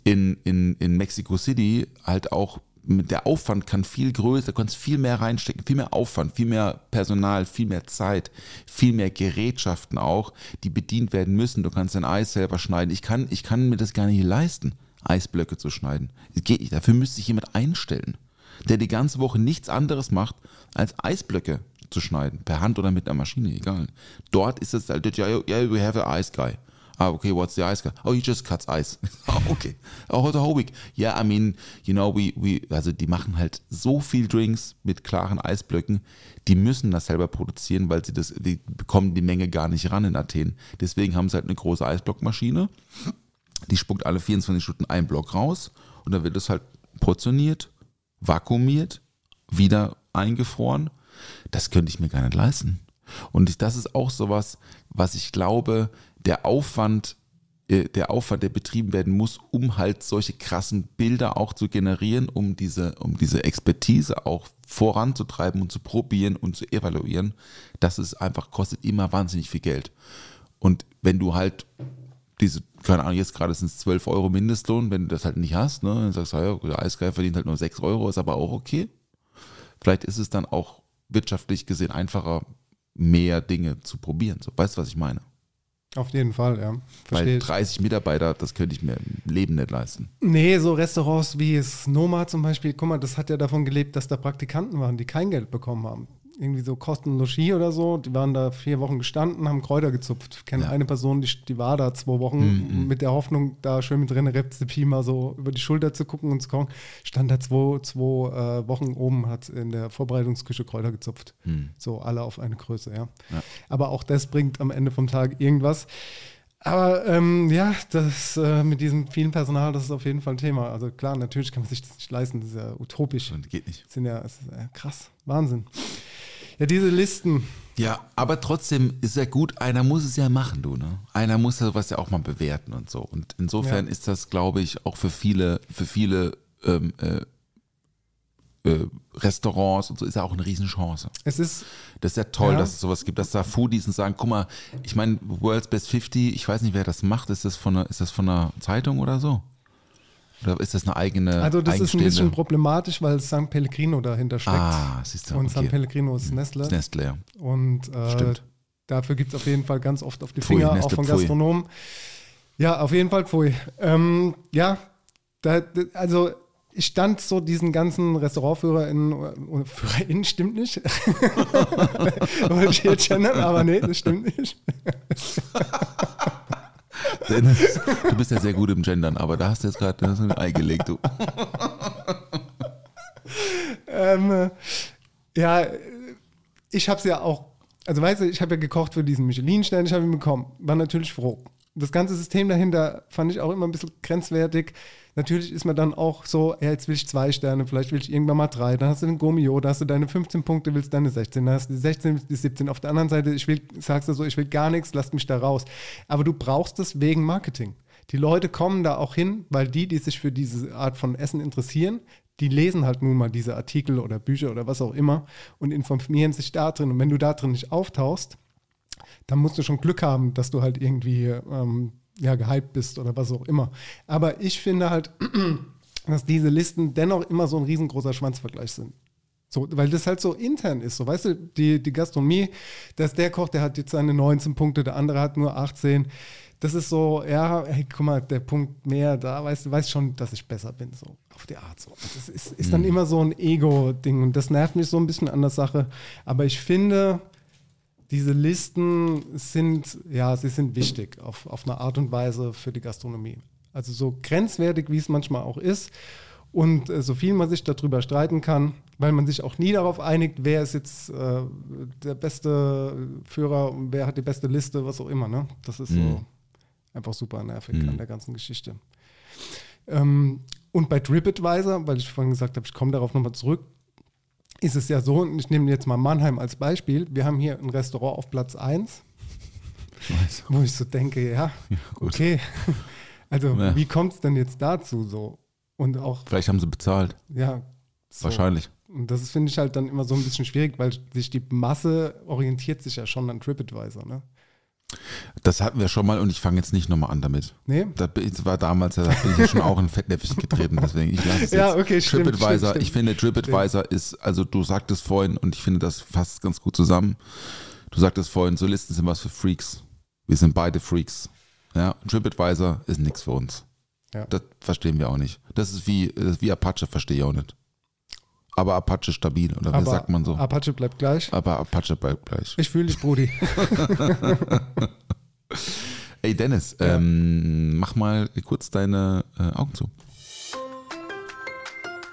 Speaker 6: in, in, in Mexico City halt auch mit der Aufwand kann viel größer, du kannst viel mehr reinstecken, viel mehr Aufwand, viel mehr Personal, viel mehr Zeit, viel mehr Gerätschaften auch, die bedient werden müssen. Du kannst dein Eis selber schneiden. Ich kann, ich kann mir das gar nicht leisten, Eisblöcke zu schneiden. Es geht nicht. Dafür müsste ich jemand einstellen. der die ganze Woche nichts anderes macht, als Eisblöcke zu schneiden, per Hand oder mit einer Maschine, egal. Dort ist es halt, yeah, yeah, we have an ice guy. Ah, okay, what's the ice guy? Oh, he just cuts ice. oh, okay. Oh, whole week. Yeah, I mean, you know, we, we, also die machen halt so viel Drinks mit klaren Eisblöcken, die müssen das selber produzieren, weil sie das, die bekommen die Menge gar nicht ran in Athen. Deswegen haben sie halt eine große Eisblockmaschine, die spuckt alle 24 Stunden einen Block raus und dann wird das halt portioniert, vakuumiert, wieder eingefroren. Das könnte ich mir gar nicht leisten. Und das ist auch sowas, was ich glaube, der Aufwand, äh, der Aufwand, der betrieben werden muss, um halt solche krassen Bilder auch zu generieren, um diese, um diese Expertise auch voranzutreiben und zu probieren und zu evaluieren, das ist einfach, kostet immer wahnsinnig viel Geld. Und wenn du halt diese, keine Ahnung, jetzt gerade sind es 12 Euro Mindestlohn, wenn du das halt nicht hast, ne, dann sagst du, ja, der Eisgeil verdient halt nur 6 Euro, ist aber auch okay. Vielleicht ist es dann auch wirtschaftlich gesehen einfacher, mehr Dinge zu probieren. So, weißt du, was ich meine?
Speaker 2: Auf jeden Fall, ja.
Speaker 6: Weil 30 Mitarbeiter, das könnte ich mir im Leben nicht leisten.
Speaker 2: Nee, so Restaurants wie es Noma zum Beispiel, guck mal, das hat ja davon gelebt, dass da Praktikanten waren, die kein Geld bekommen haben. Irgendwie so Kosten Logis oder so, die waren da vier Wochen gestanden, haben Kräuter gezupft. Ich kenne
Speaker 6: Ja.
Speaker 2: eine Person, die, die war da zwei Wochen mit der Hoffnung, da schön mit drin Rezepie mal so über die Schulter zu gucken und zu kochen. Stand da zwei, zwei äh, Wochen oben, hat in der Vorbereitungsküche Kräuter gezupft. So alle auf eine Größe, ja.
Speaker 6: Ja.
Speaker 2: Aber auch das bringt am Ende vom Tag irgendwas. Aber ähm, ja, das äh, mit diesem vielen Personal, das ist auf jeden Fall ein Thema. Also klar, natürlich kann man sich das nicht leisten, das ist ja utopisch.
Speaker 6: Und geht nicht.
Speaker 2: Das sind ja, das ist ja krass, Wahnsinn. Ja, diese Listen,
Speaker 6: Ja, aber trotzdem ist ja gut, einer muss es ja machen, du, ne? Einer muss ja sowas ja auch mal bewerten und so. Und insofern
Speaker 2: Ja.
Speaker 6: ist das, glaube ich, auch für viele, für viele ähm, äh, äh, Restaurants und so ist ja auch eine Riesenchance.
Speaker 2: es ist,
Speaker 6: Das ist ja toll,
Speaker 2: Ja.
Speaker 6: dass es sowas gibt, dass da Foodies und sagen, guck mal, ich meine, World's Best 50, ich weiß nicht, wer das macht, ist das von einer, ist das von einer Zeitung oder so? Oder ist das eine eigene
Speaker 2: also das ist ein bisschen problematisch, weil San Pellegrino dahinter steckt.
Speaker 6: Ah, siehst du,
Speaker 2: und San
Speaker 6: okay.
Speaker 2: Pellegrino ist Nestle.
Speaker 6: Das Nestle, ja.
Speaker 2: Und äh,
Speaker 6: Stimmt.
Speaker 2: dafür gibt es auf jeden Fall ganz oft auf die
Speaker 6: Pfui,
Speaker 2: Finger, auch
Speaker 6: Nestle
Speaker 2: von
Speaker 6: Pfui.
Speaker 2: Gastronomen. Ja, auf jeden Fall Pfui. Ähm, ja, da, also ich stand so diesen ganzen RestaurantführerInnen, oder FührerInnen stimmt nicht. Wollte ich jetzt gendern, aber nee, das stimmt nicht.
Speaker 6: Dennis, du bist ja sehr gut im Gendern, aber da hast du jetzt gerade ein Ei gelegt, du.
Speaker 2: ähm, äh, ja, ich habe es ja auch, also weißt du, ich habe ja gekocht für diesen Michelin-Stern, ich habe ihn bekommen, war natürlich froh. Das ganze System dahinter fand ich auch immer ein bisschen grenzwertig. Natürlich ist man dann auch so, ja, jetzt will ich zwei Sterne, vielleicht will ich irgendwann mal drei, dann hast du den Gomio, da hast du deine 15 Punkte, willst deine 16, dann hast du die 16, willst die 17. Auf der anderen Seite, ich will, sagst du so, ich will gar nichts, lass mich da raus. Aber du brauchst es wegen Marketing. Die Leute kommen da auch hin, weil die, die sich für diese Art von Essen interessieren, die lesen halt nun mal diese Artikel oder Bücher oder was auch immer und informieren sich da drin. Und wenn du da drin nicht auftauchst, dann musst du schon Glück haben, dass du halt irgendwie ähm, ja, gehypt bist oder was auch immer. Aber ich finde halt, dass diese Listen dennoch immer so ein riesengroßer Schwanzvergleich sind. So, weil das halt so intern ist. So, weißt du, die, die Gastronomie, dass der Koch, der hat jetzt seine 19 Punkte, der andere hat nur 18. Das ist so, ja, hey, guck mal, der Punkt mehr, da weißt du, weißt schon, dass ich besser bin, so auf die Art. So. Das ist, ist dann immer so ein Ego-Ding und das nervt mich so ein bisschen an der Sache. Aber ich finde, diese Listen sind, ja, sie sind wichtig auf, auf eine Art und Weise für die Gastronomie. Also so grenzwertig, wie es manchmal auch ist und äh, so viel man sich darüber streiten kann, weil man sich auch nie darauf einigt, wer ist jetzt äh, der beste Führer und wer hat die beste Liste, was auch immer. Ne? Das ist so einfach super nervig an der ganzen Geschichte. Ähm, und bei TripAdvisor, weil ich vorhin gesagt habe, ich komme darauf nochmal zurück, ist es ja so, und ich nehme jetzt mal Mannheim als Beispiel. Wir haben hier ein Restaurant auf Platz 1,
Speaker 6: Ich weiß.
Speaker 2: wo ich so denke, ja,
Speaker 6: gut.
Speaker 2: okay. Also,
Speaker 6: Ja.
Speaker 2: wie kommt es denn jetzt dazu so? Und auch,
Speaker 6: Vielleicht haben sie bezahlt.
Speaker 2: ja. So.
Speaker 6: Wahrscheinlich.
Speaker 2: Und das finde ich halt dann immer so ein bisschen schwierig, weil sich die Masse orientiert sich ja schon an TripAdvisor, ne?
Speaker 6: Das hatten wir schon mal und ich fange jetzt nicht nochmal an damit.
Speaker 2: Nee?
Speaker 6: Das war damals, da bin ich ja schon auch in Fettnäpfchen getreten, deswegen ich lasse es
Speaker 2: Ja,
Speaker 6: jetzt.
Speaker 2: okay, stimmt,
Speaker 6: TripAdvisor,
Speaker 2: stimmt, stimmt.
Speaker 6: ich finde TripAdvisor ist, also du sagtest vorhin und ich finde das fasst ganz gut zusammen. Du sagtest vorhin, so Listen sind was für Freaks. Wir sind beide Freaks. Ja, TripAdvisor ist nichts für uns.
Speaker 2: Ja.
Speaker 6: Das verstehen wir auch nicht. Das ist wie, das ist wie Apache, verstehe ich auch nicht. Aber Apache stabil, oder wie
Speaker 2: Aber
Speaker 6: sagt man so?
Speaker 2: Apache bleibt gleich.
Speaker 6: aber Apache bleibt gleich.
Speaker 2: Ich fühle dich, Brudi.
Speaker 6: Ey Dennis, ähm, mach mal kurz deine äh, Augen zu.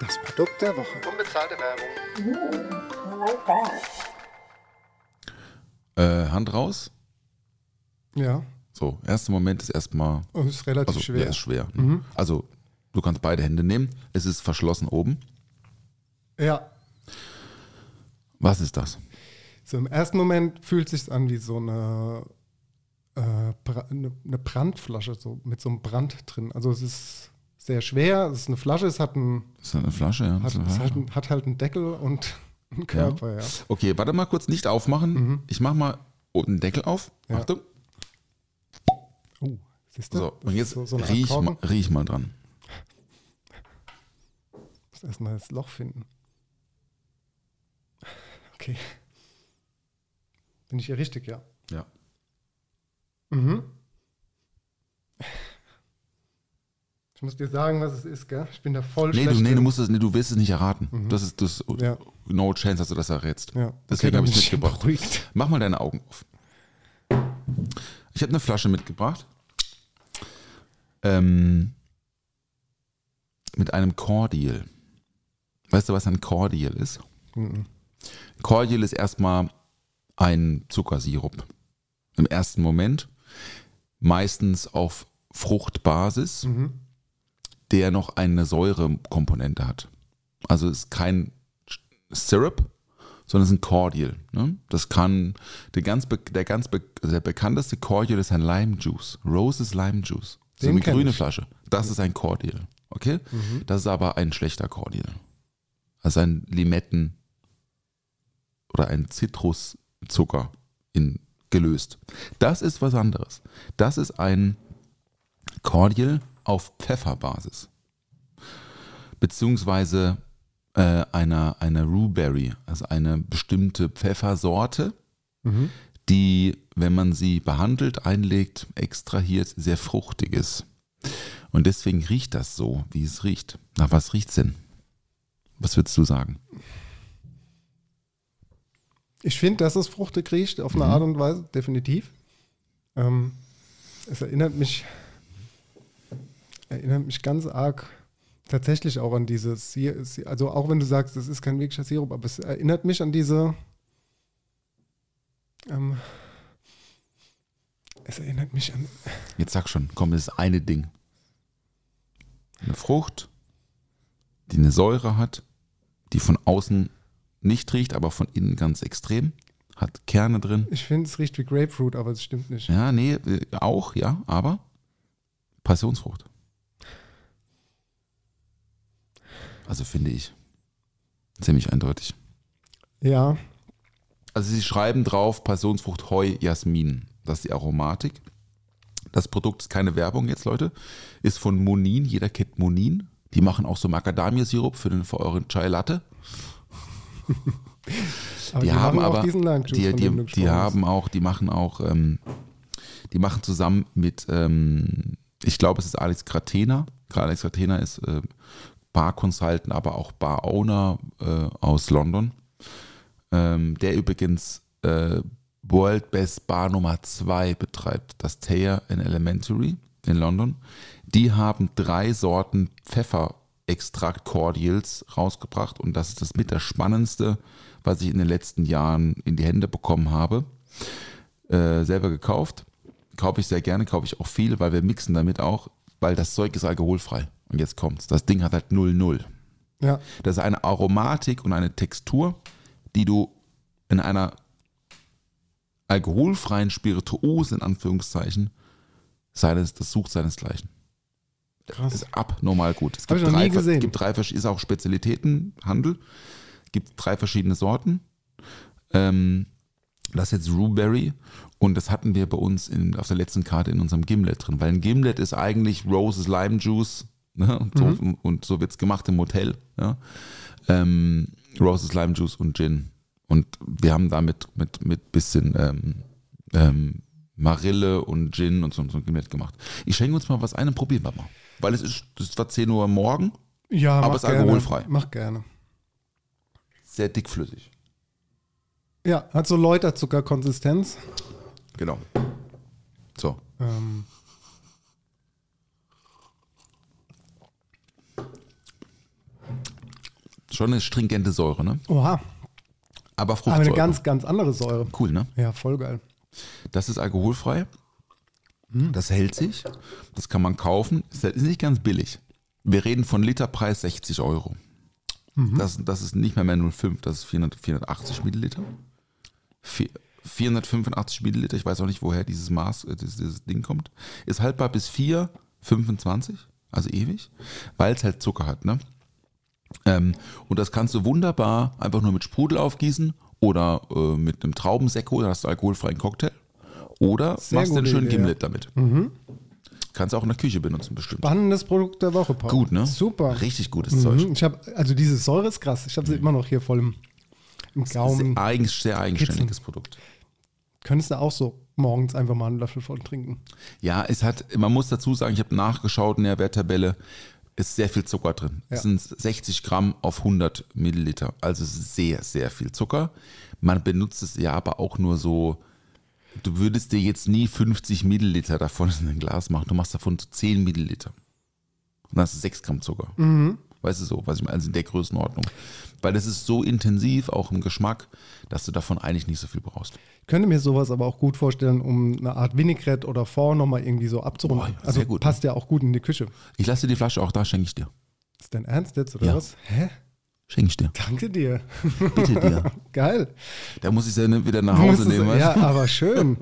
Speaker 2: Das Produkt der Woche. Unbezahlte Werbung.
Speaker 6: Äh, Hand raus.
Speaker 2: Ja,
Speaker 6: So, erster Moment ist erstmal,
Speaker 2: oh, ist relativ
Speaker 6: also
Speaker 2: schwer.
Speaker 6: der ist schwer. ne? Also du kannst beide Hände nehmen. Es ist verschlossen oben.
Speaker 2: Ja,
Speaker 6: Was ist das?
Speaker 2: so im ersten Moment fühlt sich an wie so eine, äh, Bra- eine, Brandflasche, so mit so einem Brand drin. Also es ist sehr schwer, es ist eine Flasche, es hat, ein,
Speaker 6: Ist das eine Flasche? Ja,
Speaker 2: hat,
Speaker 6: ist
Speaker 2: es hat, hat halt einen Deckel und einen Körper, ja.
Speaker 6: Okay, warte mal kurz, nicht aufmachen. Ich mach mal den Deckel auf.
Speaker 2: Ja.
Speaker 6: Achtung.
Speaker 2: Oh, siehst du?
Speaker 6: So,
Speaker 2: Das
Speaker 6: und
Speaker 2: ist
Speaker 6: jetzt
Speaker 2: so, so
Speaker 6: riech, mal, riech mal dran.
Speaker 2: muss erstmal das Loch finden. Okay. Bin ich hier richtig, ja?
Speaker 6: Ja.
Speaker 2: Mhm. Ich muss dir sagen, was es ist, gell? Ich bin da voll
Speaker 6: Nee,
Speaker 2: schlecht.
Speaker 6: du, nee, du musst es, nee, du wirst es nicht erraten. Das ist das
Speaker 2: Ja.
Speaker 6: no chance, dass du das errätst.
Speaker 2: Ja.
Speaker 6: Deswegen
Speaker 2: Okay,
Speaker 6: habe ich es mitgebracht.
Speaker 2: beruhigt.
Speaker 6: Mach mal deine Augen auf. Ich habe eine Flasche mitgebracht. Ähm, mit einem Cordial. Weißt du, was ein Cordial ist?
Speaker 2: Mhm.
Speaker 6: Cordial ist erstmal ein Zuckersirup. Im ersten Moment. Meistens auf Fruchtbasis,
Speaker 2: Mhm.
Speaker 6: der noch eine Säurekomponente hat. Also es ist kein Syrup, sondern es ist ein Cordial. Ne? Das kann, der ganz, der ganz der bekannteste Cordial ist ein Lime Juice. Roses Lime Juice. So eine grüne
Speaker 2: ich.
Speaker 6: Flasche. Das ist ein Cordial. Okay? Das ist aber ein schlechter Cordial. Also ein Limetten oder ein Zitruszucker in, gelöst. Das ist was anderes. Das ist ein Cordial auf Pfefferbasis. Beziehungsweise äh, einer, einer Rhueberry, also eine bestimmte Pfeffersorte, die, wenn man sie behandelt, einlegt, extrahiert, sehr fruchtig ist. Und deswegen riecht das so, wie es riecht. Nach was riecht's denn? Was würdest du sagen?
Speaker 2: Ich finde, dass es fruchtig riecht, auf eine Art und Weise, definitiv. Ähm, es erinnert mich, erinnert mich ganz arg tatsächlich auch an dieses, also auch wenn du sagst, das ist kein wirklicher Sirup, aber es erinnert mich an diese, ähm, es erinnert mich an,
Speaker 6: Jetzt sag schon, komm, das ist eine Ding. Eine Frucht, die eine Säure hat, die von außen nicht riecht, aber von innen ganz extrem, hat Kerne drin.
Speaker 2: ich finde, es riecht wie Grapefruit, aber es stimmt nicht.
Speaker 6: Ja, nee, äh, auch, ja, aber Passionsfrucht. Also finde ich ziemlich eindeutig.
Speaker 2: Ja,
Speaker 6: Also sie schreiben drauf Passionsfrucht Heu Jasmin. Das ist die Aromatik. Das Produkt ist keine Werbung jetzt, Leute. Ist von Monin. Jeder kennt Monin. Die machen auch so Macadamia-Sirup für, den, für euren Chai Latte. Die, haben aber, die, die, die haben auch, die machen auch, ähm, die machen zusammen mit, ähm, ich glaube, es ist Alex Gratena. Alex Gratena ist äh, Bar Consultant, aber auch Bar Owner äh, aus London. Ähm, der übrigens äh, World Best Bar Nummer 2 betreibt, das Thayer in Elementary in London. Die haben drei Sorten Pfefferextrakt Cordials rausgebracht und das ist das mit das Spannendste, was ich in den letzten Jahren in die Hände bekommen habe. Äh, selber gekauft. Kaufe ich sehr gerne, kaufe ich auch viel, weil wir mixen damit auch, weil das Zeug ist alkoholfrei. Und jetzt kommt's. Das Ding hat halt 0,0.
Speaker 2: Ja,
Speaker 6: Das ist eine Aromatik und eine Textur, die du in einer alkoholfreien Spirituose, in Anführungszeichen, seines, das sucht seinesgleichen.
Speaker 2: Krass.
Speaker 6: Ist abnormal gut. Es
Speaker 2: Hab
Speaker 6: gibt
Speaker 2: ich noch
Speaker 6: drei,
Speaker 2: nie gesehen.
Speaker 6: gibt drei ist auch Spezialitätenhandel, gibt drei verschiedene Sorten. Ähm, das ist jetzt Rhueberry und das hatten wir bei uns in, auf der letzten Karte in unserem Gimlet drin, weil ein Gimlet ist eigentlich Roses Lime Juice ne? und, so,
Speaker 2: Mhm.
Speaker 6: und so wird es gemacht im Hotel. Ja? Ähm, Roses Lime Juice und Gin. Und wir haben damit mit, mit bisschen ähm, ähm, Marille und Gin und so, so ein Gimlet gemacht. Ich schenke uns mal was ein und probieren wir mal. Weil es ist, es war 10 Uhr morgen.
Speaker 2: Ja,
Speaker 6: Aber
Speaker 2: mach
Speaker 6: ist alkoholfrei.
Speaker 2: Gerne. Mach gerne.
Speaker 6: sehr dickflüssig.
Speaker 2: Ja, hat so Läuterzuckerkonsistenz.
Speaker 6: Genau. So.
Speaker 2: Ähm,
Speaker 6: Schon eine stringente Säure, ne?
Speaker 2: oha,
Speaker 6: Aber
Speaker 2: aber
Speaker 6: Fruchtsäure.
Speaker 2: eine ganz, ganz andere Säure.
Speaker 6: cool, ne?
Speaker 2: Ja, voll geil.
Speaker 6: Das ist alkoholfrei. Das hält sich. Das kann man kaufen. Ist ist nicht ganz billig. Wir reden von Literpreis 60 Euro. Das, das ist nicht mehr mehr 0,5, das ist 400, 480 Milliliter. Vier- 485 Milliliter, ich weiß auch nicht, woher dieses Maß, äh, dieses, dieses Ding kommt. Ist haltbar bis 4,25, also ewig, weil es halt Zucker hat. Ne? Ähm, und das kannst du wunderbar einfach nur mit Sprudel aufgießen oder äh, mit einem Traubensekko, da hast du alkoholfreien Cocktail. Oder
Speaker 2: Sehr
Speaker 6: machst du einen schönen
Speaker 2: Idee,
Speaker 6: Gimlet damit. Kannst du auch in der Küche benutzen, bestimmt.
Speaker 2: Spannendes Produkt der Woche, Paul.
Speaker 6: Gut, ne?
Speaker 2: Super.
Speaker 6: Richtig gutes Zeug.
Speaker 2: Mhm. Ich habe, also diese Säure ist krass. Ich habe sie immer noch hier voll im, im Gaumen.
Speaker 6: Sehr, eigen, sehr eigenständiges Produkt.
Speaker 2: Könntest du auch so morgens einfach mal einen Löffel voll trinken.
Speaker 6: Ja, es hat, man muss dazu sagen, ich habe nachgeschaut in der Werttabelle, ist sehr viel Zucker drin.
Speaker 2: Ja.
Speaker 6: Es sind 60 Gramm auf 100 Milliliter. Also ist sehr, sehr viel Zucker. Man benutzt es ja aber auch nur so, du würdest dir jetzt nie 50 Milliliter davon in ein Glas machen. Du machst davon so 10 Milliliter. Und dann hast du 6 Gramm Zucker. Weißt du so, was ich meine, also in der Größenordnung. Weil das ist so intensiv, auch im Geschmack, dass du davon eigentlich nicht so viel brauchst.
Speaker 2: Ich könnte mir sowas aber auch gut vorstellen, um eine Art Vinaigrette oder Fond nochmal irgendwie so abzurunden. Also
Speaker 6: gut,
Speaker 2: passt ja auch gut in die Küche.
Speaker 6: Ich lasse dir die Flasche auch da, schenke ich dir.
Speaker 2: Ist dein Ernst jetzt oder
Speaker 6: Ja.
Speaker 2: was? Hä?
Speaker 6: Schenke ich dir.
Speaker 2: Danke dir.
Speaker 6: Bitte dir.
Speaker 2: Geil.
Speaker 6: Da muss ich sie dann wieder nach Hause
Speaker 2: es-
Speaker 6: nehmen. weißt
Speaker 2: ja, aber schön.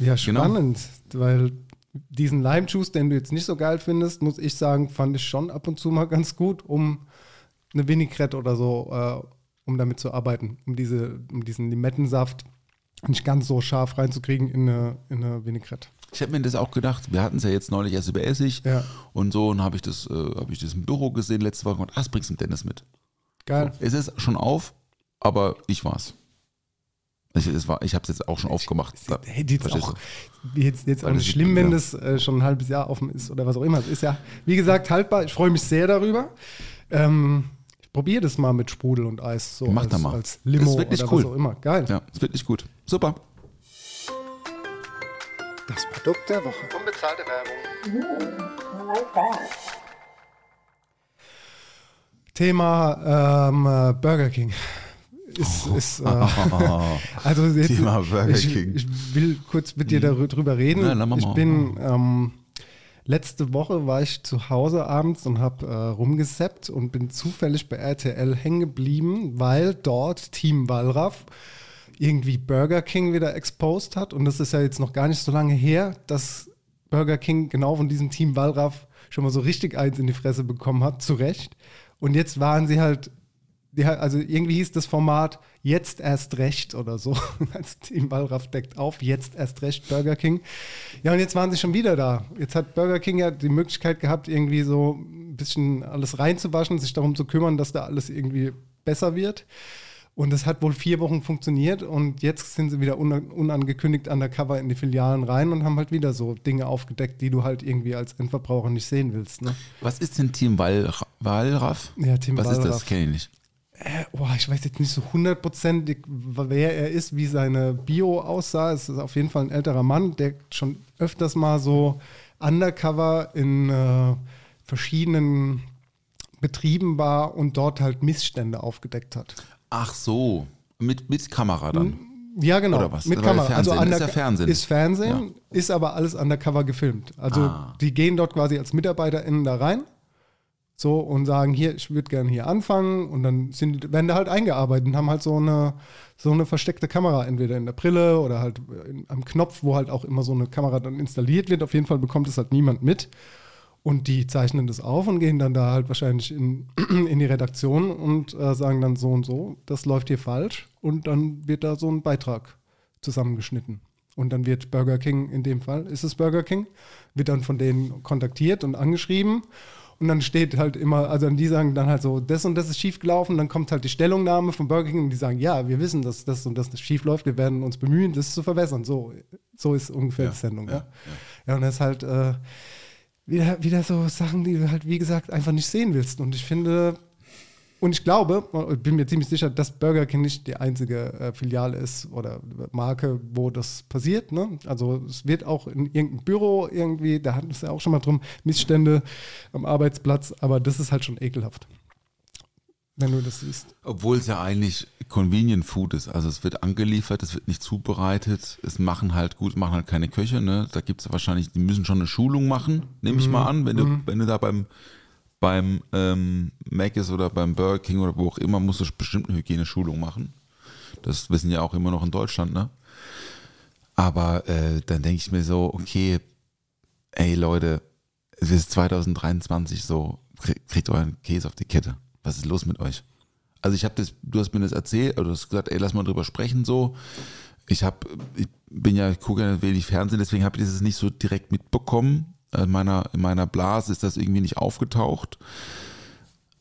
Speaker 2: Ja,
Speaker 6: Genau.
Speaker 2: spannend. Weil diesen Lime Juice, den du jetzt nicht so geil findest, muss ich sagen, fand ich schon ab und zu mal ganz gut, um eine Vinaigrette oder so, äh, um damit zu arbeiten, um, diese, um diesen Limettensaft nicht ganz so scharf reinzukriegen in eine, in eine Vinaigrette.
Speaker 6: Ich habe mir das auch gedacht. Wir hatten es ja jetzt neulich erst über Essig
Speaker 2: Ja.
Speaker 6: und so. Und habe ich, das, äh, hab ich das im Büro gesehen letzte Woche und ah, das bringst du dem Dennis mit.
Speaker 2: Geil.
Speaker 6: Es ist schon auf, aber ich war's. Ich, es war, ich habe es jetzt auch schon aufgemacht. Da-
Speaker 2: Hey, jetzt auch, jetzt, jetzt auch nicht schlimm, wenn
Speaker 6: ja.
Speaker 2: das äh, schon ein halbes Jahr offen ist oder was auch immer. Es ist ja, wie gesagt, haltbar. Ich freue mich sehr darüber. Ähm, ich probiere das mal mit Sprudel und Eis. So
Speaker 6: Mach
Speaker 2: als,
Speaker 6: da mal.
Speaker 2: als Limo
Speaker 6: Das ist wirklich
Speaker 2: oder
Speaker 6: cool.
Speaker 2: was auch immer. Geil.
Speaker 6: Ja, ist wirklich gut. Super.
Speaker 2: Das Produkt der Woche. Unbezahlte Werbung. Thema ähm, äh, Burger King. Ist, ist, äh, also jetzt,
Speaker 6: Oh. Thema Burger
Speaker 2: ich,
Speaker 6: King.
Speaker 2: Ich will kurz mit dir darüber reden.
Speaker 6: Machen
Speaker 2: ich bin ähm, letzte Woche war ich zu Hause abends und habe äh, rumgesappt und bin zufällig bei RTL hängen geblieben, weil dort Team Wallraff irgendwie Burger King wieder exposed hat. Und das ist ja jetzt noch gar nicht so lange her, dass Burger King genau von diesem Team Wallraff schon mal so richtig eins in die Fresse bekommen hat, zu Recht. Und jetzt waren sie halt, also irgendwie hieß das Format Jetzt erst recht oder so. Als Team Wallraff deckt auf, jetzt erst recht Burger King. Ja, und jetzt waren sie schon wieder da. Jetzt hat Burger King ja die Möglichkeit gehabt, irgendwie so ein bisschen alles reinzuwaschen, sich darum zu kümmern, dass da alles irgendwie besser wird. Und das hat wohl vier Wochen funktioniert und jetzt sind sie wieder una- unangekündigt undercover in die Filialen rein und haben halt wieder so Dinge aufgedeckt, die du halt irgendwie als Endverbraucher nicht sehen willst. Ne?
Speaker 6: Was ist denn Team Wall, Wallraff?
Speaker 2: Ja, Team
Speaker 6: Was ist das?
Speaker 2: Wallraff.
Speaker 6: Kenne ich nicht.
Speaker 2: Äh, boah, ich weiß jetzt nicht so hundertprozentig, wer er ist, wie seine Bio aussah. Es ist auf jeden Fall ein älterer Mann, der schon öfters mal so undercover in äh, verschiedenen Betrieben war und dort halt Missstände aufgedeckt hat.
Speaker 6: Ach so. Mit, mit Kamera dann.
Speaker 2: Ja, genau.
Speaker 6: Oder was?
Speaker 2: Mit
Speaker 6: Weil
Speaker 2: Kamera.
Speaker 6: Fernsehen,
Speaker 2: also
Speaker 6: ist ja Fernsehen.
Speaker 2: Ist Fernsehen, ist aber alles undercover gefilmt. Also
Speaker 6: Ah.
Speaker 2: die gehen dort quasi als MitarbeiterInnen da rein so und sagen, hier, ich würde gerne hier anfangen und dann sind, werden da halt eingearbeitet und haben halt so eine, so eine versteckte Kamera, entweder in der Brille oder halt in, am Knopf, wo halt auch immer so eine Kamera dann installiert wird. Auf jeden Fall bekommt es halt niemand mit. Und die zeichnen das auf und gehen dann da halt wahrscheinlich in, in die Redaktion und äh, sagen dann so und so, das läuft hier falsch. Und dann wird da so ein Beitrag zusammengeschnitten. Und dann wird Burger King, in dem Fall ist es Burger King, wird dann von denen kontaktiert und angeschrieben. Und dann steht halt immer, also die sagen dann halt so, das und das ist schiefgelaufen. Dann kommt halt die Stellungnahme von Burger King und die sagen, ja, wir wissen, dass das und das schief läuft. Wir werden uns bemühen, das zu verbessern. So, so ist ungefähr die Sendung. Ja, ja. und das ist halt äh, wieder, wieder so Sachen, die du halt, wie gesagt, einfach nicht sehen willst. Und ich finde, Und ich glaube, ich bin mir ziemlich sicher, dass Burger King nicht die einzige äh, Filiale ist oder Marke, wo das passiert. Ne? Also es wird auch in irgendeinem Büro irgendwie, da wir es ja auch schon mal drum, Missstände am Arbeitsplatz, aber das ist halt schon ekelhaft. Wenn du das siehst.
Speaker 6: Obwohl es ja eigentlich Convenient Food ist. Also es wird angeliefert, es wird nicht zubereitet. Es machen halt gut, machen halt keine Köche. Ne? Da gibt es wahrscheinlich, die müssen schon eine Schulung machen, nehme ich mal an. Wenn du, wenn du da beim, beim ähm, Mc's oder beim Burger King oder wo auch immer, musst du bestimmt eine Hygieneschulung machen. Das wissen ja auch immer noch in Deutschland, ne? Aber äh, dann denke ich mir so, okay, ey Leute, es ist 2023 so, kriegt, kriegt euren Käse auf die Kette. Was ist los mit euch? Also ich habe das, du hast mir das erzählt, oder du hast gesagt, ey, lass mal drüber sprechen so. Ich habe, ich bin ja, ich gucke ja wenig Fernsehen, deswegen habe ich das nicht so direkt mitbekommen. In meiner, in meiner Blase ist das irgendwie nicht aufgetaucht.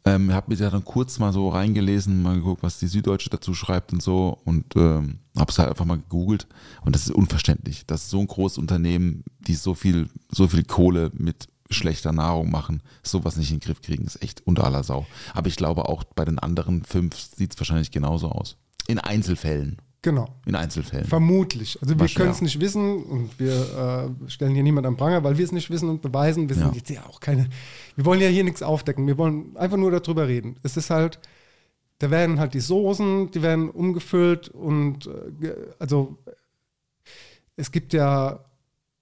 Speaker 6: Ähm, habe mir da dann kurz mal so reingelesen, mal geguckt, was die Süddeutsche dazu schreibt und so und ähm, habe es halt einfach mal gegoogelt und das ist unverständlich, dass so ein großes Unternehmen, die so viel, so viel Kohle mit schlechter Nahrung machen, sowas nicht in den Griff kriegen, ist echt unter aller Sau. Aber ich glaube auch bei den anderen fünf sieht es wahrscheinlich genauso aus. In Einzelfällen.
Speaker 2: Genau.
Speaker 6: In Einzelfällen.
Speaker 2: Vermutlich. Also wir können es nicht wissen und wir äh, stellen hier niemand am Pranger, weil wir es nicht wissen und beweisen. Wir sind
Speaker 6: Ja.
Speaker 2: jetzt ja auch keine. Wir wollen ja hier nichts aufdecken. Wir wollen einfach nur darüber reden. Es ist halt, da werden halt die Soßen, die werden umgefüllt und äh, also es gibt ja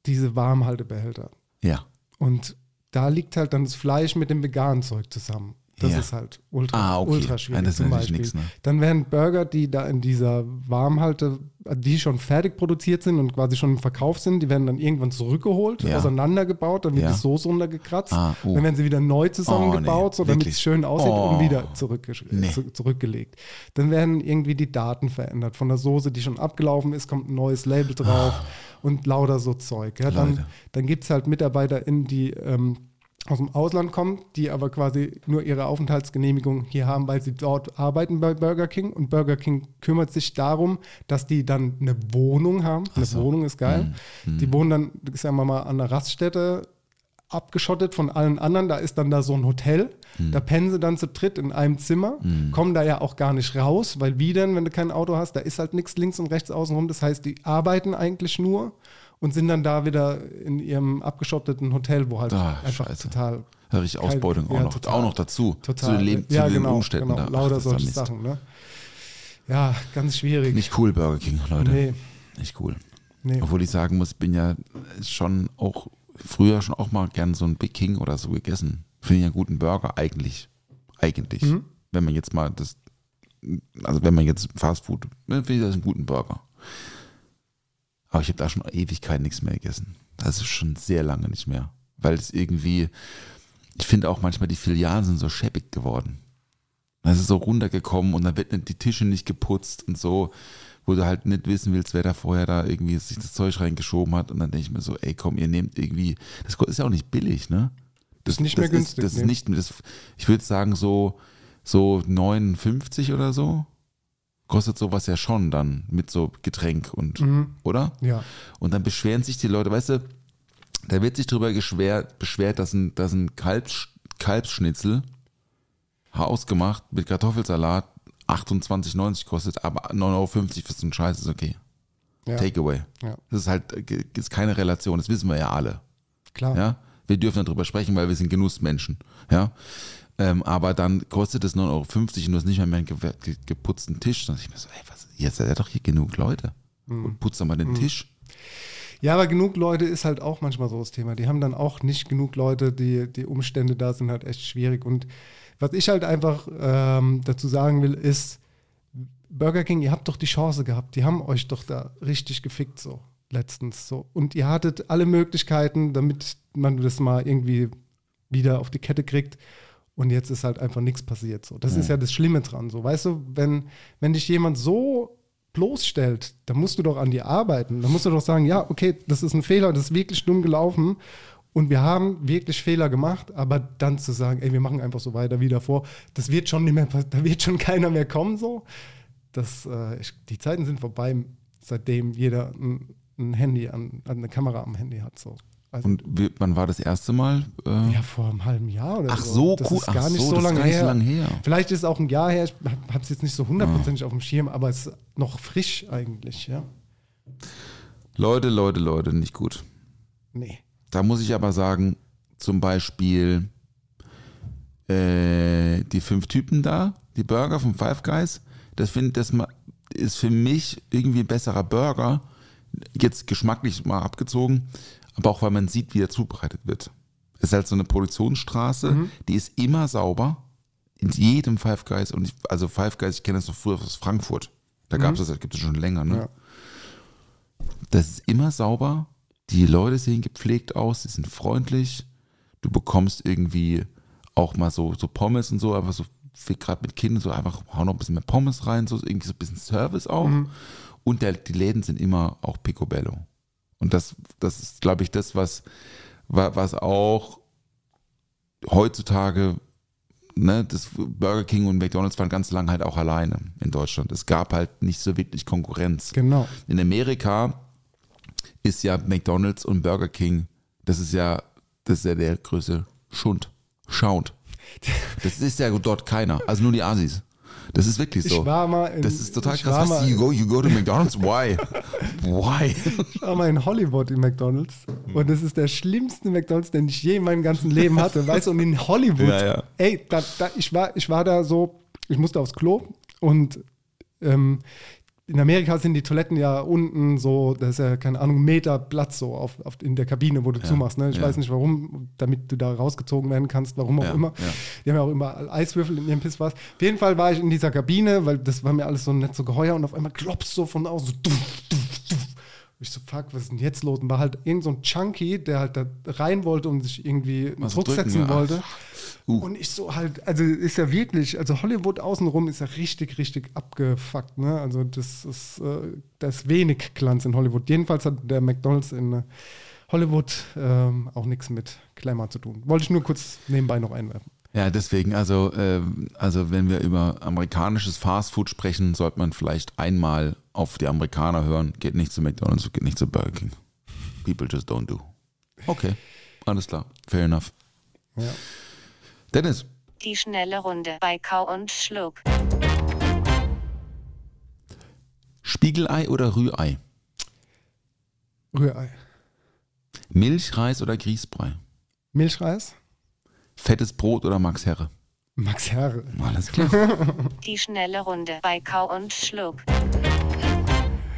Speaker 2: diese Warmhaltebehälter
Speaker 6: Ja.
Speaker 2: und da liegt halt dann das Fleisch mit dem veganen Zeug zusammen. Das
Speaker 6: Ja.
Speaker 2: ist halt ultra,
Speaker 6: Ah, okay.
Speaker 2: ultra schwierig.
Speaker 6: Ja,
Speaker 2: zum Beispiel.
Speaker 6: nix, ne?
Speaker 2: Dann werden Burger, die da in dieser Warmhalte, die schon fertig produziert sind und quasi schon im Verkauf sind, die werden dann irgendwann zurückgeholt,
Speaker 6: Ja.
Speaker 2: auseinandergebaut, dann wird die Soße runtergekratzt,
Speaker 6: Ah, oh.
Speaker 2: dann werden sie wieder neu zusammengebaut,
Speaker 6: Oh, nee,
Speaker 2: so damit es schön aussieht
Speaker 6: Oh.
Speaker 2: und wieder zurück,
Speaker 6: Nee.
Speaker 2: zu, zurückgelegt. Dann werden irgendwie die Daten verändert. Von der Soße, die schon abgelaufen ist, kommt ein neues Label drauf und lauter so Zeug. Ja, dann
Speaker 6: Leute.
Speaker 2: dann gibt es halt MitarbeiterInnen, die ähm, aus dem Ausland kommen, die aber quasi nur ihre Aufenthaltsgenehmigung hier haben, weil sie dort arbeiten bei Burger King. Und Burger King kümmert sich darum, dass die dann eine Wohnung haben. Eine Wohnung ist geil. Die wohnen dann, sagen wir mal, an einer Raststätte abgeschottet von allen anderen. Da ist dann da so ein Hotel. Da pennen sie dann zu dritt in einem Zimmer, kommen da ja auch gar nicht raus, weil wie denn, wenn du kein Auto hast, da ist halt nichts links und rechts außenrum. Das heißt, die arbeiten eigentlich nur und sind dann da wieder in ihrem abgeschotteten Hotel, wo halt
Speaker 6: Ah,
Speaker 2: einfach
Speaker 6: Scheiße.
Speaker 2: total
Speaker 6: Da richtig Ausbeutung
Speaker 2: Ja,
Speaker 6: auch, noch,
Speaker 2: total.
Speaker 6: auch noch dazu.
Speaker 2: total
Speaker 6: Zu den, Leben,
Speaker 2: ja,
Speaker 6: zu den
Speaker 2: genau,
Speaker 6: Umständen
Speaker 2: genau,
Speaker 6: da. Ach,
Speaker 2: lauter
Speaker 6: ja
Speaker 2: solche. Sachen, ne? Ja, ganz schwierig.
Speaker 6: Nicht cool, Burger King, Leute.
Speaker 2: Nee.
Speaker 6: Nicht cool.
Speaker 2: Nee.
Speaker 6: Obwohl ich sagen muss, ich bin ja schon auch früher schon auch mal gern so ein Big King oder so gegessen. Finde ich einen guten Burger eigentlich. Eigentlich.
Speaker 2: Mhm.
Speaker 6: Wenn man jetzt mal das, also wenn man jetzt Fast Food, finde ich das einen guten Burger. Aber ich habe da schon Ewigkeit nichts mehr gegessen. Das ist schon sehr lange nicht mehr. Weil es irgendwie, ich finde auch manchmal die Filialen sind so schäbig geworden. Das ist so runtergekommen und dann wird nicht die Tische nicht geputzt und so, wo du halt nicht wissen willst, wer da vorher da irgendwie sich das Zeug reingeschoben hat. Und dann denke ich mir so, ey komm, ihr nehmt irgendwie, das ist ja auch nicht billig, ne? Das
Speaker 2: Ist nicht mehr
Speaker 6: das
Speaker 2: günstig,
Speaker 6: Ist, das
Speaker 2: nee.
Speaker 6: ist nicht, das, ich würde sagen so, so 59 oder so. Kostet sowas ja schon dann mit so Getränk und, oder?
Speaker 2: Mhm. Ja.
Speaker 6: Und dann beschweren sich die Leute, weißt du, da wird sich drüber geschwert, beschwert, dass ein, dass ein Kalbs, Kalbsschnitzel hausgemacht mit Kartoffelsalat 28,90 kostet, aber 9,50 Euro für so einen Scheiß ist okay.
Speaker 2: ja.
Speaker 6: Takeaway.
Speaker 2: Ja.
Speaker 6: Das ist halt äh, ist keine Relation, das wissen wir ja alle.
Speaker 2: Klar.
Speaker 6: Ja? Wir dürfen darüber sprechen, weil wir sind Genussmenschen. Ja? Ähm, aber dann kostet es 9,50 Euro und du hast nicht mehr, mehr einen ge ge geputzten Tisch. Dann ich mir so, ey, was, jetzt seid ihr doch hier genug Leute.
Speaker 2: Mhm.
Speaker 6: Und putzt doch mal den Tisch.
Speaker 2: Ja, aber genug Leute ist halt auch manchmal so das Thema. Die haben dann auch nicht genug Leute, die, die Umstände da sind halt echt schwierig. Und was ich halt einfach ähm, dazu sagen will, ist, Burger King, ihr habt doch die Chance gehabt. Die haben euch doch da richtig gefickt so letztens so. Und ihr hattet alle Möglichkeiten, damit man das mal irgendwie wieder auf die Kette kriegt. Und jetzt ist halt einfach nichts passiert. So. Das ist ja das Schlimme dran. So. Weißt du, wenn, wenn dich jemand so bloßstellt, dann musst du doch an dir arbeiten. Dann musst du doch sagen, ja, okay, das ist ein Fehler, das ist wirklich dumm gelaufen. Und wir haben wirklich Fehler gemacht, aber dann zu sagen, ey, wir machen einfach so weiter wie davor, das wird schon nicht mehr, da wird schon keiner mehr kommen so. Das, äh, ich, die Zeiten sind vorbei, seitdem jeder ein, ein Handy an, eine Kamera am Handy hat. So. Also,
Speaker 6: Und wie, wann war das erste Mal? Äh,
Speaker 2: ja, vor einem halben Jahr oder
Speaker 6: Ach
Speaker 2: so.
Speaker 6: so,
Speaker 2: das
Speaker 6: cool.
Speaker 2: ist gar
Speaker 6: Ach
Speaker 2: nicht
Speaker 6: so,
Speaker 2: so,
Speaker 6: das ist
Speaker 2: lange
Speaker 6: gar nicht so
Speaker 2: her.
Speaker 6: lange her.
Speaker 2: Vielleicht ist es auch ein Jahr her. Ich habe es jetzt nicht so
Speaker 6: Ah.
Speaker 2: hundertprozentig auf dem Schirm, aber es ist noch frisch eigentlich, ja.
Speaker 6: Leute, Leute, Leute, nicht gut.
Speaker 2: Nee.
Speaker 6: Da muss ich aber sagen, zum Beispiel äh, die fünf Typen da, die Burger von Five Guys, das, find, das ist für mich irgendwie ein besserer Burger. Jetzt geschmacklich mal abgezogen, aber auch weil man sieht, wie er zubereitet wird. Es ist halt so eine Produktionsstraße, die ist immer sauber. In jedem Five Guys. Und ich, also Five Guys, ich kenne das noch früher aus Frankfurt. Da gab es das, das gibt es schon länger. Ne?
Speaker 2: Ja.
Speaker 6: Das ist immer sauber. Die Leute sehen gepflegt aus, sie sind freundlich. Du bekommst irgendwie auch mal so, so Pommes und so, aber so gerade mit Kindern so einfach hau noch ein bisschen mehr Pommes rein, so irgendwie so ein bisschen Service auch. Und der, die Läden sind immer auch picobello. Und das, das ist, glaube ich, das, was, wa- was auch heutzutage, ne, das Burger King und McDonalds waren ganz lange halt auch alleine in Deutschland. Es gab halt nicht so wirklich Konkurrenz.
Speaker 2: Genau.
Speaker 6: In Amerika ist ja McDonalds und Burger King, das ist ja, das ist ja der größte Schund. Schaunt. Das ist ja dort keiner. Also nur die Asis. Das ist wirklich so.
Speaker 2: Ich war mal in,
Speaker 6: das ist total krass. Was,
Speaker 2: mal-
Speaker 6: you go, you go to McDonalds? Why? Why?
Speaker 2: Ich war mal in Hollywood in McDonalds und das ist der schlimmste McDonalds, den ich je in meinem ganzen Leben hatte. Weißt du, und in Hollywood,
Speaker 6: Ja, ja.
Speaker 2: ey, da, da, ich, war, ich war da so, ich musste aufs Klo und ähm, in Amerika sind die Toiletten ja unten so, das ist ja, keine Ahnung, Meter Platz so auf, auf, in der Kabine, wo du zumachst. Ne? Ich
Speaker 6: ja.
Speaker 2: weiß nicht warum, damit du da rausgezogen werden kannst, warum auch
Speaker 6: Ja,
Speaker 2: immer.
Speaker 6: ja.
Speaker 2: Die haben ja auch immer Eiswürfel in ihrem Pisswas. Auf jeden Fall war ich in dieser Kabine, weil das war mir alles so nicht so geheuer und auf einmal klopfst so von außen so duff, duff, duff. Und Ich so, fuck, was ist denn jetzt los? Und war halt irgend so ein Chunky, der halt da rein wollte und sich irgendwie einen
Speaker 6: Was
Speaker 2: Druck
Speaker 6: drücken,
Speaker 2: setzen
Speaker 6: ja.
Speaker 2: wollte.
Speaker 6: Uh.
Speaker 2: Und ich so halt, also ist ja wirklich, also Hollywood außenrum ist ja richtig, richtig abgefuckt, ne? Also das ist, äh, da ist wenig Glanz in Hollywood. Jedenfalls hat der McDonalds in äh, Hollywood ähm, auch nichts mit Glamour zu tun. Wollte ich nur kurz nebenbei noch einwerfen.
Speaker 6: Ja, deswegen, also, ähm, also wenn wir über amerikanisches Fastfood sprechen, sollte man vielleicht einmal auf die Amerikaner hören. Geht nicht zu McDonalds, geht nicht zu Burger King. People just don't do. Okay, alles klar. Fair enough.
Speaker 2: Ja.
Speaker 6: Dennis,
Speaker 4: Die schnelle Runde bei Kau und Schluck.
Speaker 6: Spiegelei oder Rührei?
Speaker 2: Rührei.
Speaker 6: Milchreis oder Grießbrei?
Speaker 2: Milchreis?
Speaker 6: Fettes Brot oder Max Herre?
Speaker 2: Max Herre.
Speaker 6: Alles klar.
Speaker 4: Die schnelle Runde bei Kau und Schluck.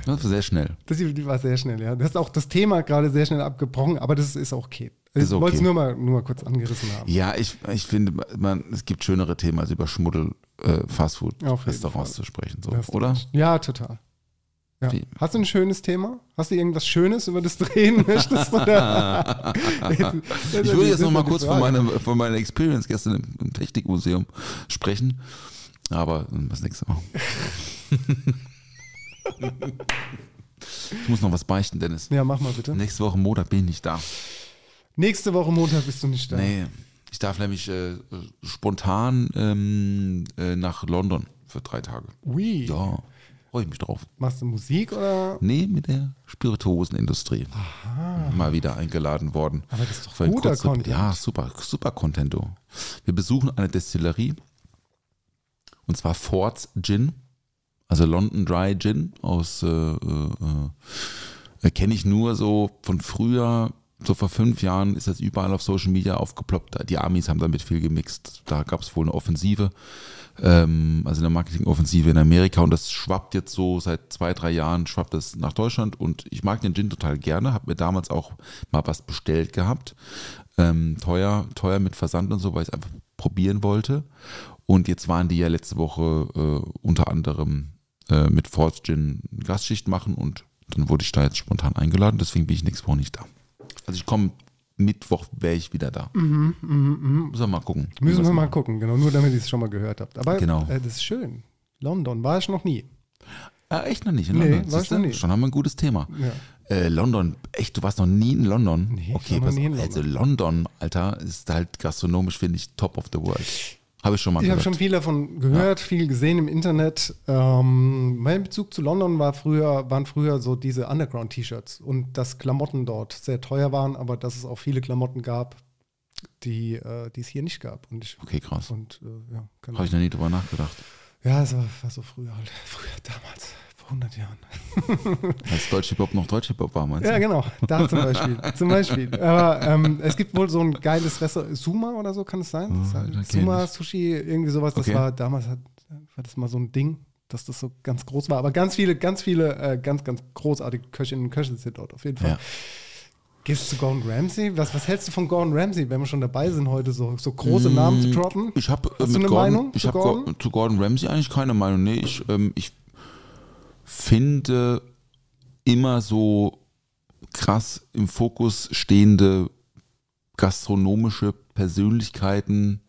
Speaker 6: Das war sehr schnell.
Speaker 2: Das die, war sehr schnell, ja. Das ist auch das Thema gerade sehr schnell abgebrochen, aber das ist auch okay. Ich
Speaker 6: okay.
Speaker 2: wollte es nur mal, nur mal kurz angerissen haben.
Speaker 6: Ja, ich, ich finde, man, es gibt schönere Themen, als über Schmuddel äh, zu sprechen. So, oder?
Speaker 2: Ja, total. Ja. Hast du ein schönes Thema? Hast du irgendwas Schönes, über das du reden möchtest? Oder?
Speaker 6: Ich würde jetzt noch mal kurz von meiner, von meiner Experience gestern im, im Technikmuseum sprechen, aber das nächste Mal. ich muss noch was beichten, Dennis.
Speaker 2: Ja, mach mal bitte.
Speaker 6: Nächste Woche Montag bin ich nicht da.
Speaker 2: Nächste Woche Montag bist du nicht da.
Speaker 6: Nee, ich darf nämlich äh, spontan ähm, äh, nach London für drei Tage.
Speaker 2: Ui.
Speaker 6: Ja, freue ich mich drauf.
Speaker 2: Machst du Musik oder?
Speaker 6: Nee, mit der Spirituosenindustrie. Mal wieder eingeladen worden.
Speaker 2: Aber das ist doch
Speaker 6: ein
Speaker 2: guter
Speaker 6: kurzer-
Speaker 2: Content.
Speaker 6: Ja, super, super Content. du. Wir besuchen eine Destillerie und zwar Fords Gin, also London Dry Gin aus, äh, äh, äh, kenne ich nur so von früher. So vor fünf Jahren ist das überall auf Social Media aufgeploppt. Die Amis haben damit viel gemixt. Da gab es wohl eine Offensive, ähm, also eine Marketingoffensive in Amerika und das schwappt jetzt so seit zwei, drei Jahren, schwappt das nach Deutschland und ich mag den Gin total gerne, habe mir damals auch mal was bestellt gehabt. Ähm, teuer, teuer mit Versand und so, weil ich es einfach probieren wollte. Und jetzt waren die ja letzte Woche äh, unter anderem äh, mit Force Gin Gastschicht machen und dann wurde ich da jetzt spontan eingeladen, deswegen bin ich nächste Woche nicht da. Also ich komme Mittwoch wäre ich wieder da. Müssen wir mal gucken.
Speaker 2: Mhm, Müssen wir mal
Speaker 6: machen.
Speaker 2: gucken, genau, nur damit ihr es schon mal gehört habt. Aber
Speaker 6: Genau.
Speaker 2: äh, das ist schön. London war ich noch nie.
Speaker 6: Ah, echt noch nicht in
Speaker 2: Nee,
Speaker 6: London.
Speaker 2: war ich
Speaker 6: Siehste?
Speaker 2: noch nie.
Speaker 6: Schon haben wir ein gutes Thema.
Speaker 2: Ja.
Speaker 6: Äh, London, echt, du warst noch nie in London?
Speaker 2: Nee, ich
Speaker 6: okay,
Speaker 2: war noch nie in
Speaker 6: auf. also London, Alter, ist halt gastronomisch, finde ich, top of the world. Habe ich schon mal
Speaker 2: Ich habe
Speaker 6: gehört.
Speaker 2: schon viel davon gehört, viel gesehen im Internet. Ähm, mein Bezug zu London war früher, waren früher so diese Underground-T-Shirts und dass Klamotten dort sehr teuer waren, aber dass es auch viele Klamotten gab, die, äh, es hier nicht gab. Und ich,
Speaker 6: Okay, krass.
Speaker 2: und, äh, ja,
Speaker 6: Habe ich noch nie drüber nachgedacht.
Speaker 2: ja, es war, war so früher halt. Früher, damals, vor 100 Jahren.
Speaker 6: Als Deutsch-Hip-Hop noch Deutsch-Hip-Hop war, meinst du?
Speaker 2: Ja, genau, da zum Beispiel. zum Beispiel. Aber ähm, es gibt wohl so ein geiles Restaurant, Suma oder so kann es sein? Halt
Speaker 6: Oh, kenn
Speaker 2: Suma. Sushi, irgendwie sowas. Das
Speaker 6: Okay.
Speaker 2: war damals hat, war das mal so ein Ding, dass das so ganz groß war. Aber ganz viele, ganz viele, äh, ganz, ganz großartige Köchinnen und Köche sind dort auf jeden Fall.
Speaker 6: Ja.
Speaker 2: Gehst du zu Gordon Ramsay? Was, was hältst du von Gordon Ramsay, wenn wir schon dabei sind, heute so, so große Namen zu droppen?
Speaker 6: Mm, Ich habe äh,
Speaker 2: eine
Speaker 6: Gordon,
Speaker 2: Meinung
Speaker 6: ich
Speaker 2: zu
Speaker 6: hab
Speaker 2: Gordon?
Speaker 6: Go- zu Gordon Ramsay eigentlich keine Meinung. Nee, ich, ähm, ich finde immer so krass im Fokus stehende gastronomische Persönlichkeiten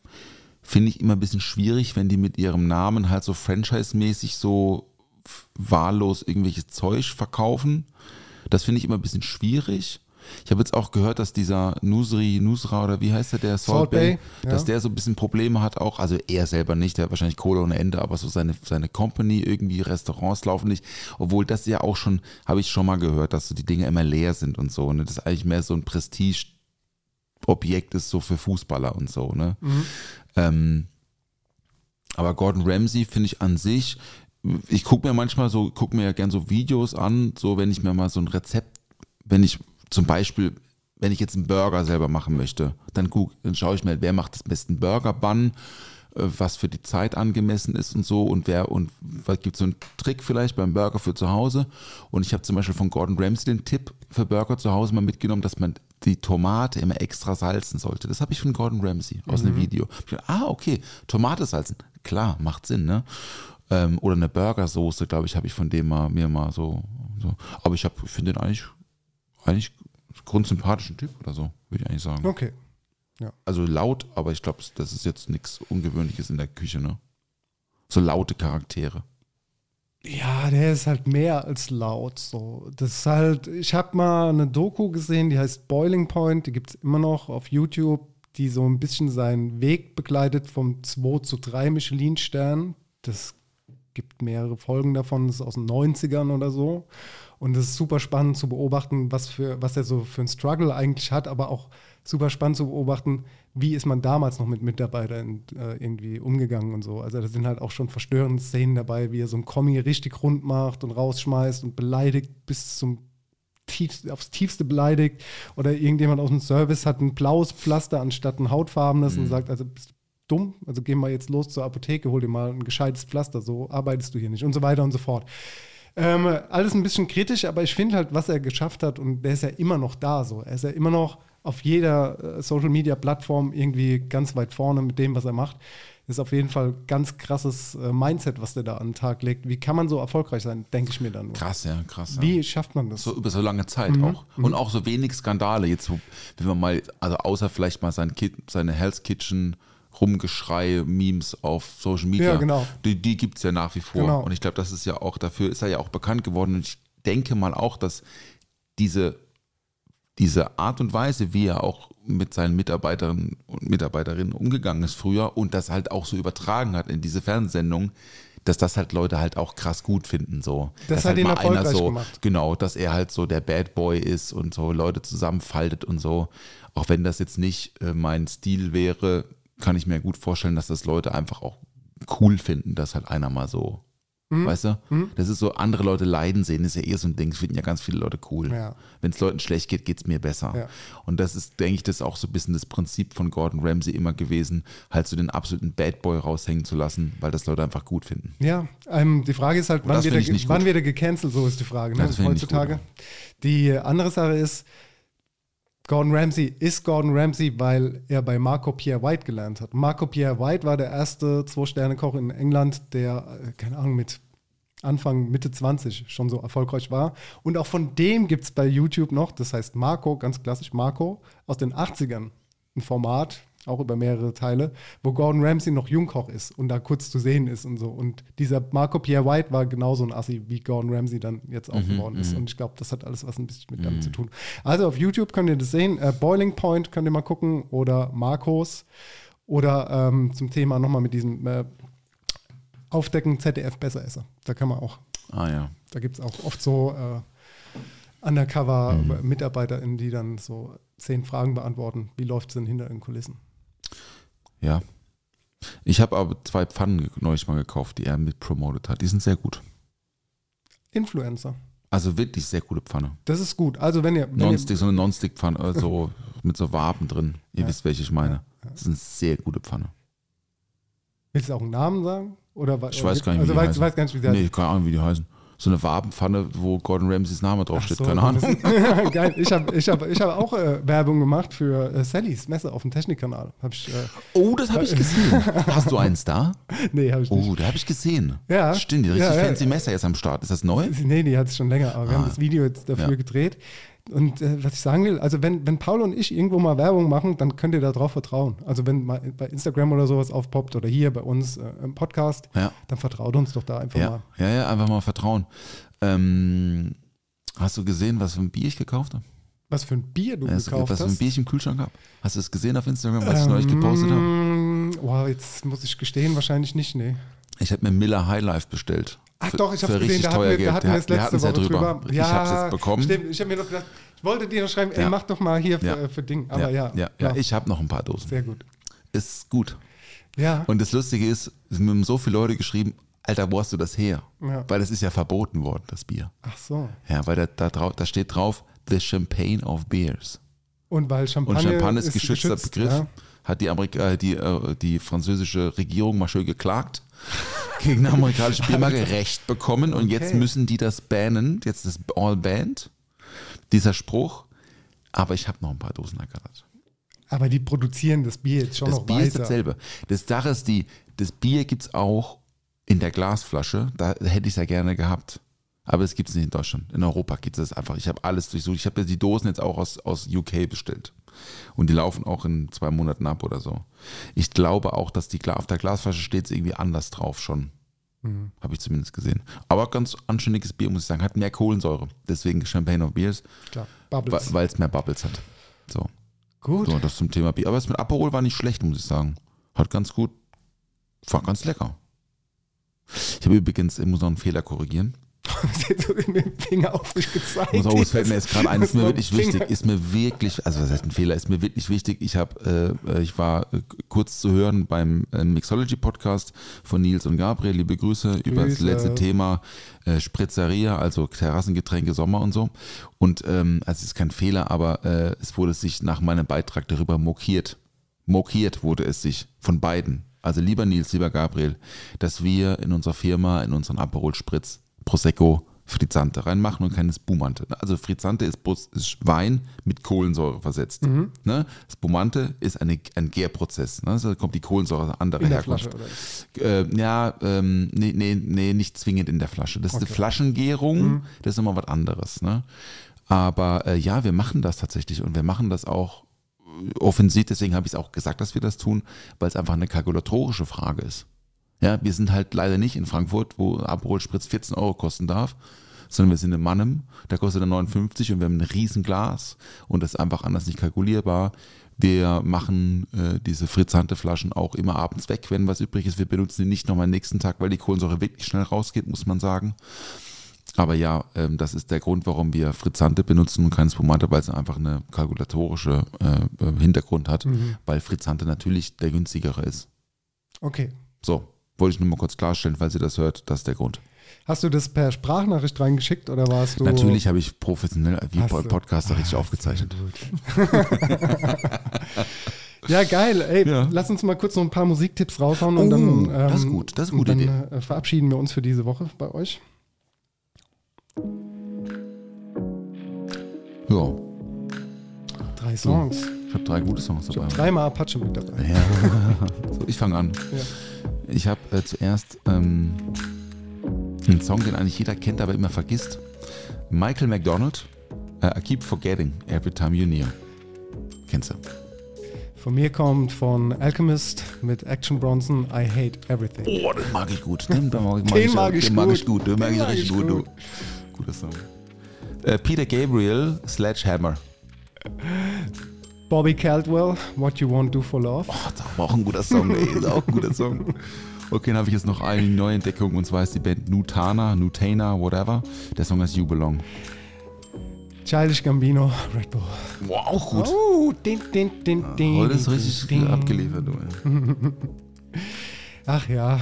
Speaker 6: finde ich immer ein bisschen schwierig, wenn die mit ihrem Namen halt so franchise-mäßig so wahllos irgendwelches Zeug verkaufen. Das finde ich immer ein bisschen schwierig. Ich habe jetzt auch gehört, dass dieser Nusri, Nusra oder wie heißt der, der Salt,
Speaker 2: Salt
Speaker 6: Bay,
Speaker 2: Bay,
Speaker 6: dass
Speaker 2: ja.
Speaker 6: der so ein bisschen Probleme hat auch, also er selber nicht, der hat wahrscheinlich Kohle ohne Ende, aber so seine, seine Company, irgendwie Restaurants laufen nicht, obwohl das ja auch schon, habe ich schon mal gehört, dass so die Dinge immer leer sind und so, ne? das ist eigentlich mehr so ein Prestige-Objekt ist so für Fußballer und so, ne. Ähm, aber Gordon Ramsay finde ich an sich, ich gucke mir manchmal so, gucke mir ja gern so Videos an, so wenn ich mir mal so ein Rezept, wenn ich zum Beispiel, wenn ich jetzt einen Burger selber machen möchte, dann guck, dann schaue ich mir, wer macht das besten Burger Bun, äh, was für die Zeit angemessen ist und so und wer und was gibt so einen Trick vielleicht beim Burger für zu Hause und ich habe zum Beispiel von Gordon Ramsay den Tipp für Burger zu Hause mal mitgenommen, dass man die Tomate immer extra salzen sollte. Das habe ich von Gordon Ramsay aus einem Video. Dachte, ah, okay, Tomate salzen. Klar, macht Sinn, ne? Ähm, oder eine Burgersoße, glaube ich, habe ich von dem mal, mir mal so. so. Aber ich, hab- ich finde den eigentlich, eigentlich grundsympathischen Typ oder so, würde ich eigentlich sagen.
Speaker 2: Okay.
Speaker 6: Also laut, aber ich glaube, das ist jetzt nichts Ungewöhnliches in der Küche, ne? So laute Charaktere.
Speaker 2: Ja, der ist halt mehr als laut. So. Das ist halt, ich habe mal eine Doku gesehen, die heißt Boiling Point, die gibt es immer noch auf YouTube, die so ein bisschen seinen Weg begleitet vom 2 zu 3 Michelin-Stern. Das gibt mehrere Folgen davon, das ist aus den 90ern oder so. Und es ist super spannend zu beobachten, was, für, was er so für ein Struggle eigentlich hat, aber auch super spannend zu beobachten, wie ist man damals noch mit Mitarbeitern äh, irgendwie umgegangen und so. Also da sind halt auch schon verstörende Szenen dabei, wie er so ein Kommi richtig rund macht und rausschmeißt und beleidigt bis zum aufs tiefste beleidigt. Oder irgendjemand aus dem Service hat ein blaues Pflaster anstatt ein hautfarbenes und sagt, also bist du dumm, also geh mal jetzt los zur Apotheke, hol dir mal ein gescheites Pflaster, so arbeitest du hier nicht und so weiter und so fort. Ähm, alles ein bisschen kritisch, aber ich finde halt, was er geschafft hat, und der ist ja immer noch da so. Er ist ja immer noch auf jeder äh, Social Media Plattform irgendwie ganz weit vorne mit dem, was er macht. Ist auf jeden Fall ganz krasses äh, Mindset, was der da an den Tag legt. Wie kann man so erfolgreich sein, denke ich mir dann nur.
Speaker 6: Krass, ja, krass. Ja.
Speaker 2: Wie schafft man das?
Speaker 6: So über so lange Zeit auch. Und auch so wenig Skandale. Jetzt, wenn man mal, also außer vielleicht mal sein Kid, seine Hell's Kitchen Rumgeschrei, Memes auf Social Media.
Speaker 2: Ja, genau.
Speaker 6: Die, die gibt es ja nach wie vor.
Speaker 2: Genau.
Speaker 6: Und ich glaube, das ist ja auch, dafür ist er ja auch bekannt geworden. Und ich denke mal auch, dass diese, diese Art und Weise, wie er auch mit seinen Mitarbeiterinnen und Mitarbeiterinnen umgegangen ist früher und das halt auch so übertragen hat in diese Fernsehsendung, dass das halt Leute halt auch krass gut finden. So.
Speaker 2: Das
Speaker 6: Dass
Speaker 2: hat
Speaker 6: halt
Speaker 2: ihn
Speaker 6: mal
Speaker 2: erfolgreich
Speaker 6: so,
Speaker 2: gemacht.
Speaker 6: Genau, dass er halt so der Bad Boy ist und so Leute zusammenfaltet und so. Auch wenn das jetzt nicht äh, mein Stil wäre, kann ich mir gut vorstellen, dass das Leute einfach auch cool finden, dass halt einer mal so,
Speaker 2: Mhm.
Speaker 6: weißt du? Das ist so, andere Leute leiden sehen, ist ja eher so ein Ding, das finden ja ganz viele Leute cool.
Speaker 2: Ja.
Speaker 6: Wenn es Leuten schlecht geht, geht es mir besser.
Speaker 2: Ja.
Speaker 6: Und das ist, denke ich, das ist auch so ein bisschen das Prinzip von Gordon Ramsay immer gewesen, halt so den absoluten Bad Boy raushängen zu lassen, weil das Leute einfach gut finden.
Speaker 2: Ja, ähm, die Frage ist halt, wann
Speaker 6: das
Speaker 2: wird, er, wann wird er gecancelt? So ist die Frage, ne?
Speaker 6: Das nicht
Speaker 2: heutzutage.
Speaker 6: gut,
Speaker 2: Die andere Sache ist, Gordon Ramsay ist Gordon Ramsay, weil er bei Marco Pierre White gelernt hat. Marco Pierre White war der erste Zwei-Sterne-Koch in England, der, äh, keine Ahnung, mit Anfang, Mitte 20 schon so erfolgreich war. Und auch von dem gibt es bei YouTube noch, das heißt Marco, ganz klassisch Marco, aus den 80ern, ein Format, auch über mehrere Teile, wo Gordon Ramsay noch Jungkoch ist und da kurz zu sehen ist und so. Und dieser Marco Pierre White war genauso ein Assi, wie Gordon Ramsay dann jetzt auch geworden ist. Und ich glaube, das hat alles was ein bisschen mit damit zu tun. Also auf YouTube könnt ihr das sehen. Äh, Boiling Point könnt ihr mal gucken oder Marcos. Oder ähm, zum Thema nochmal mit diesem äh, Aufdecken ZDF Besseresser. Da kann man auch,
Speaker 6: Ah ja.
Speaker 2: da gibt es auch oft so äh, Undercover-MitarbeiterInnen, die dann so zehn Fragen beantworten. Wie läuft es denn hinter den Kulissen?
Speaker 6: Ja. Ich habe aber zwei Pfannen neulich mal gekauft, die er mit promoted hat. Die sind sehr gut.
Speaker 2: Influencer.
Speaker 6: Also wirklich sehr gute Pfanne.
Speaker 2: Das ist gut. Also wenn ihr, wenn ihr
Speaker 6: Non-Stick, so eine Non-Stick-Pfanne, also mit so Waben drin. Ihr
Speaker 2: Ja.
Speaker 6: wisst, welche ich meine. Das ist eine sehr gute Pfanne.
Speaker 2: willst du auch einen Namen sagen? Oder,
Speaker 6: Ich weiß gar nicht,
Speaker 2: also
Speaker 6: wie die
Speaker 2: weiß,
Speaker 6: heißen.
Speaker 2: weiß gar nicht, wie sie
Speaker 6: Nee, keine Ahnung, wie die heißen. So eine Wabenpfanne, wo Gordon Ramsays Name draufsteht,
Speaker 2: So,
Speaker 6: keine Ahnung.
Speaker 2: ist- Geil. Ich habe ich hab, ich hab auch äh, Werbung gemacht für äh, Sallys Messe auf dem Technikkanal. Hab ich, äh,
Speaker 6: Oh, das habe ich gesehen. Hast du eins da?
Speaker 2: nee, habe ich nicht.
Speaker 6: Oh, da habe ich gesehen.
Speaker 2: Ja.
Speaker 6: Stimmt, die richtig
Speaker 2: Ja, ja.
Speaker 6: fancy Messer jetzt am Start. Ist das neu?
Speaker 2: Nee, die hat es schon länger, aber wir haben
Speaker 6: Ah.
Speaker 2: das Video jetzt dafür
Speaker 6: Ja.
Speaker 2: gedreht. Und äh, was ich sagen will, also wenn, wenn Paul und ich irgendwo mal Werbung machen, dann könnt ihr darauf vertrauen. Also wenn mal bei Instagram oder sowas aufpoppt oder hier bei uns äh, im Podcast,
Speaker 6: Ja.
Speaker 2: dann vertraut uns doch da einfach
Speaker 6: Ja,
Speaker 2: mal.
Speaker 6: ja, ja, einfach mal vertrauen. Ähm, hast du gesehen, was für ein Bier ich gekauft habe?
Speaker 2: Was für ein Bier du
Speaker 6: Was,
Speaker 2: gekauft
Speaker 6: was für ein
Speaker 2: hast.
Speaker 6: Bier ich im Kühlschrank habe? Hast du es gesehen auf Instagram, was ich neulich gepostet habe?
Speaker 2: Ähm, Wow, jetzt muss ich gestehen, wahrscheinlich nicht, nee.
Speaker 6: Ich habe mir Miller High Life bestellt.
Speaker 2: Ach doch, ich habe gesehen, da hatten wir, da hatten wir es letzte Woche
Speaker 6: ja
Speaker 2: drüber.
Speaker 6: Ich habe es jetzt bekommen.
Speaker 2: Stimmt, ich habe mir noch gedacht, ich wollte dir noch schreiben, ey,
Speaker 6: Ja.
Speaker 2: mach doch mal hier für,
Speaker 6: Ja.
Speaker 2: äh, für Ding. Aber ja,
Speaker 6: ja, ja, ich habe noch ein paar Dosen.
Speaker 2: sehr gut.
Speaker 6: Ist gut.
Speaker 2: Ja,
Speaker 6: Und das Lustige ist, es haben so viele Leute geschrieben, Alter, wo hast du das her?
Speaker 2: Ja.
Speaker 6: Weil das ist ja verboten worden, das Bier.
Speaker 2: ach so.
Speaker 6: Ja, weil da, da, drau- da steht drauf, the champagne of beers.
Speaker 2: Und weil
Speaker 6: Und
Speaker 2: Champagner,
Speaker 6: Champagner ist geschützter
Speaker 2: geschützt,
Speaker 6: Begriff.
Speaker 2: Ja.
Speaker 6: Hat die, Amerika, äh, die, äh, die französische Regierung mal schön geklagt gegen eine amerikanische Biermarke Recht bekommen und jetzt müssen die das bannen. Jetzt ist all banned, dieser Spruch. Aber ich habe noch ein paar Dosen ergattert.
Speaker 2: Aber die produzieren das Bier jetzt schon
Speaker 6: Das
Speaker 2: noch
Speaker 6: Bier
Speaker 2: weiter.
Speaker 6: ist dasselbe. Das Sache ist die, das Bier gibt es auch in der Glasflasche. Da hätte ich es ja gerne gehabt. Aber es gibt es nicht in Deutschland. In Europa gibt es das einfach. Ich habe alles durchsucht. Ich habe die Dosen jetzt auch aus, aus UK bestellt. Und die laufen auch in zwei Monaten ab oder so. Ich glaube auch, dass die auf der Glasflasche steht es irgendwie anders drauf schon.
Speaker 2: Mhm.
Speaker 6: Habe ich zumindest gesehen. Aber ganz anständiges Bier, muss ich sagen. Hat mehr Kohlensäure. Deswegen Champagne of Beers,
Speaker 2: Klar, Bubbles.
Speaker 6: weil es mehr Bubbles hat. So.
Speaker 2: Gut.
Speaker 6: So, das zum Thema Bier. Aber das mit Aperol war nicht schlecht, muss ich sagen. Hat ganz gut, war ganz lecker. Ich habe übrigens, ich muss noch einen Fehler korrigieren.
Speaker 2: Das hat so mit dem Finger auf mich gezeigt.
Speaker 6: Muss auch, es fällt mir jetzt gerade ein, ist mir wirklich
Speaker 2: Finger-
Speaker 6: wichtig, ist mir wirklich, also was heißt ein Fehler, ist mir wirklich wichtig. Ich habe, äh, ich war äh, kurz zu hören beim äh, Mixology Podcast von Nils und Gabriel, liebe Grüße, über das
Speaker 2: Grüße.
Speaker 6: letzte Thema äh, Spritzeria, also Terrassengetränke Sommer und so. Und ähm, also es ist kein Fehler, aber äh, es wurde sich nach meinem Beitrag darüber mokiert. Mokiert wurde es sich von beiden. Also lieber Nils, lieber Gabriel, dass wir in unserer Firma, in unseren Aperol Spritz, Prosecco, Frizzante reinmachen und keine Spumante. Also Frizzante ist, ist Wein mit Kohlensäure versetzt.
Speaker 2: Mhm.
Speaker 6: Ne? Spumante ist eine, ein Gärprozess. Ne? Also da kommt die Kohlensäure aus anderer
Speaker 2: in der
Speaker 6: Herkunft. Äh, ja, ähm, nee, nee, nee, nicht zwingend in der Flasche. Das ist eine
Speaker 2: Okay.
Speaker 6: Flaschengärung, das ist immer was anderes. Ne? Aber äh, ja, wir machen das tatsächlich und wir machen das auch äh, offensiv, deswegen habe ich es auch gesagt, dass wir das tun, weil es einfach eine kalkulatorische Frage ist. Ja, wir sind halt leider nicht in Frankfurt, wo Aperol Spritz 14 Euro kosten darf, sondern wir sind in Mannem, da kostet er 59 und wir haben ein riesen Glas und das ist einfach anders nicht kalkulierbar. Wir machen äh, diese frizzante Flaschen auch immer abends weg, wenn was übrig ist. Wir benutzen die nicht nochmal nächsten Tag, weil die Kohlensäure wirklich schnell rausgeht, muss man sagen. Aber ja, ähm, das ist der Grund, warum wir Frizzante benutzen und keine Spumante, weil es einfach eine kalkulatorische äh, Hintergrund hat, weil Frizzante natürlich der günstigere ist.
Speaker 2: Okay.
Speaker 6: So, wollte ich nur mal kurz klarstellen, falls ihr das hört, das ist der Grund.
Speaker 2: Hast du das per Sprachnachricht reingeschickt oder warst du.
Speaker 6: Natürlich habe ich professionell wie
Speaker 2: Hast du-
Speaker 6: Podcaster richtig
Speaker 2: Ah,
Speaker 6: aufgezeichnet.
Speaker 2: Ja, geil. Ey,
Speaker 6: Ja.
Speaker 2: lass uns mal kurz noch ein paar Musiktips raushauen und
Speaker 6: Oh,
Speaker 2: dann,
Speaker 6: das ist gut, das ist gute
Speaker 2: dann, Äh, verabschieden wir uns für diese Woche bei euch.
Speaker 6: Ja,
Speaker 2: Drei Songs.
Speaker 6: ich habe drei gute Songs
Speaker 2: Ich
Speaker 6: dabei.
Speaker 2: habe dreimal Apache mit dabei.
Speaker 6: Ja. So, ich fange an.
Speaker 2: Ja.
Speaker 6: Ich habe äh, zuerst ähm, einen Song, den eigentlich jeder kennt, aber immer vergisst. Michael McDonald, äh, I Keep Forgetting Every Time You're Near. Kennst du?
Speaker 2: Von mir kommt von Alchemist mit Action Bronson I Hate Everything.
Speaker 6: Oh, den mag ich gut. Den, den mag,
Speaker 2: Den
Speaker 6: ich,
Speaker 2: mag ich
Speaker 6: den mag
Speaker 2: gut.
Speaker 6: ich gut. Den mag
Speaker 2: Den
Speaker 6: ich richtig
Speaker 2: ich
Speaker 6: gut.
Speaker 2: gut.
Speaker 6: Guter Song. Äh, Peter Gabriel, Sledgehammer.
Speaker 2: Bobby Caldwell, What You Won't Do for Love.
Speaker 6: Oh, das ist auch ein guter Song, ey. Ist auch ein guter Song. Okay, dann habe ich jetzt noch eine Neuentdeckung und zwar ist die Band Nutana, Nutana, whatever. Der Song heißt You Belong.
Speaker 2: Childish Gambino, Red Bull.
Speaker 6: Wow, auch gut.
Speaker 2: Oh, din, din, din, din,
Speaker 6: Heute ist richtig
Speaker 2: din.
Speaker 6: abgeliefert, du.
Speaker 2: Ach ja.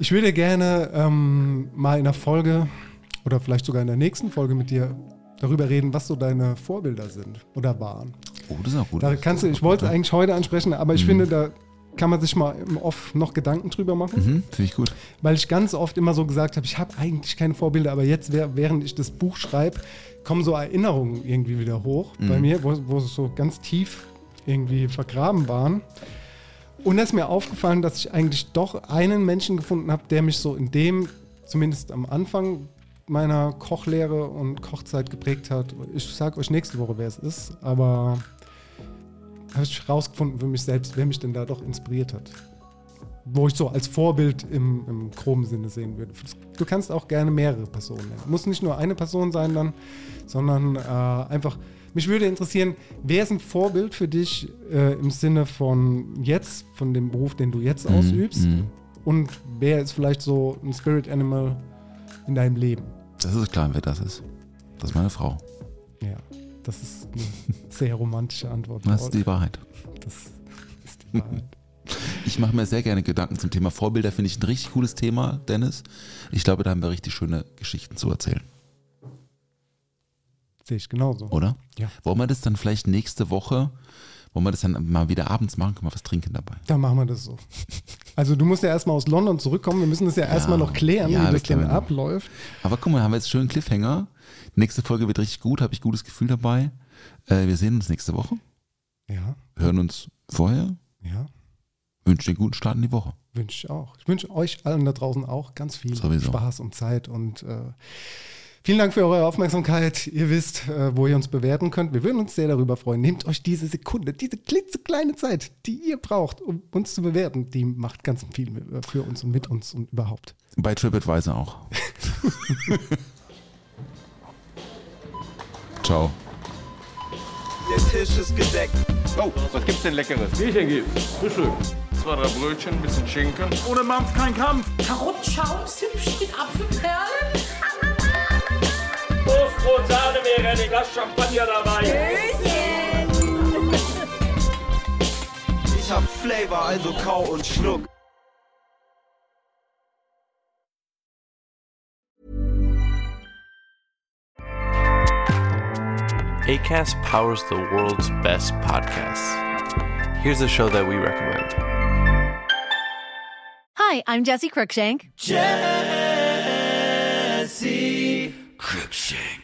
Speaker 2: Ich würde gerne ähm, mal in der Folge oder vielleicht sogar in der nächsten Folge mit dir darüber reden, was so deine Vorbilder sind oder waren.
Speaker 6: Oh, das ist auch gut.
Speaker 2: Da kannst du, ich wollte es eigentlich heute ansprechen, aber ich finde, da kann man sich mal im Off noch Gedanken drüber machen.
Speaker 6: Mhm, Finde ich gut.
Speaker 2: Weil ich ganz oft immer so gesagt habe, ich habe eigentlich keine Vorbilder, aber jetzt, während ich das Buch schreibe, kommen so Erinnerungen irgendwie wieder hoch bei mir, wo, wo es so ganz tief irgendwie vergraben waren. Und da ist mir aufgefallen, dass ich eigentlich doch einen Menschen gefunden habe, der mich so in dem, zumindest am Anfang meiner Kochlehre und Kochzeit geprägt hat. Ich sage euch nächste Woche, wer es ist, aber habe ich rausgefunden für mich selbst, wer mich denn da doch inspiriert hat wo ich so als Vorbild im, im groben Sinne sehen würde. Du kannst auch gerne mehrere Personen nennen. Muss nicht nur eine Person sein dann, sondern äh, einfach, mich würde interessieren, wer ist ein Vorbild für dich äh, im Sinne von jetzt, von dem Beruf, den du jetzt ausübst?
Speaker 6: mhm.
Speaker 2: Und wer ist vielleicht so ein Spirit Animal in deinem Leben?
Speaker 6: Das ist klar, wer das ist. Das ist meine Frau.
Speaker 2: Ja, das ist eine sehr romantische Antwort.
Speaker 6: Das ist die Wahrheit.
Speaker 2: das ist die Wahrheit.
Speaker 6: Ich mache mir sehr gerne Gedanken zum Thema Vorbilder. Finde ich ein richtig cooles Thema, Dennis. Ich glaube, da haben wir richtig schöne Geschichten zu erzählen,
Speaker 2: Sehe ich genauso.
Speaker 6: oder?
Speaker 2: Ja.
Speaker 6: Wollen wir das dann vielleicht nächste Woche, wollen wir das dann mal wieder abends machen? Können wir was trinken dabei?
Speaker 2: Dann machen wir das so. Also du musst ja erstmal aus London zurückkommen. Wir müssen das ja, erstmal noch klären,
Speaker 6: Ja,
Speaker 2: wie das denn
Speaker 6: noch.
Speaker 2: abläuft.
Speaker 6: Aber guck mal, haben wir jetzt schön Cliffhanger. Nächste Folge wird richtig gut, habe ich gutes Gefühl dabei. Äh, wir sehen uns nächste Woche,
Speaker 2: Ja,
Speaker 6: hören uns vorher.
Speaker 2: ja,
Speaker 6: Wünsche dir einen guten Start in die Woche.
Speaker 2: wünsche ich auch. Ich wünsche euch allen da draußen auch ganz viel
Speaker 6: Sowieso.
Speaker 2: Spaß und Zeit und äh, vielen Dank für eure Aufmerksamkeit. Ihr wisst, äh, wo ihr uns bewerten könnt. Wir würden uns sehr darüber freuen. Nehmt euch diese Sekunde, diese klitzekleine Zeit, die ihr braucht, um uns zu bewerten. Die macht ganz viel äh, für uns und mit uns und überhaupt.
Speaker 6: Bei TripAdvisor auch. Ciao.
Speaker 3: Der Tisch ist gedeckt.
Speaker 5: Oh, was gibt's denn Leckeres? Bierchen gibt's. Frühstück. Zwei, drei Brötchen, bisschen Schinken.
Speaker 3: Ohne Mampf kein Kampf.
Speaker 7: Karottenschaum, Zimtschnitt, Apfelperlen.
Speaker 5: Toastbrot, Sahne, wäre ein Glas Champagner dabei.
Speaker 3: Ich hab Flavor, also kau und schluck.
Speaker 8: ACAST powers the world's best podcasts. Here's a show that we recommend.
Speaker 7: Hi, I'm Jesse Cruikshank.
Speaker 3: Jesse Cruikshank.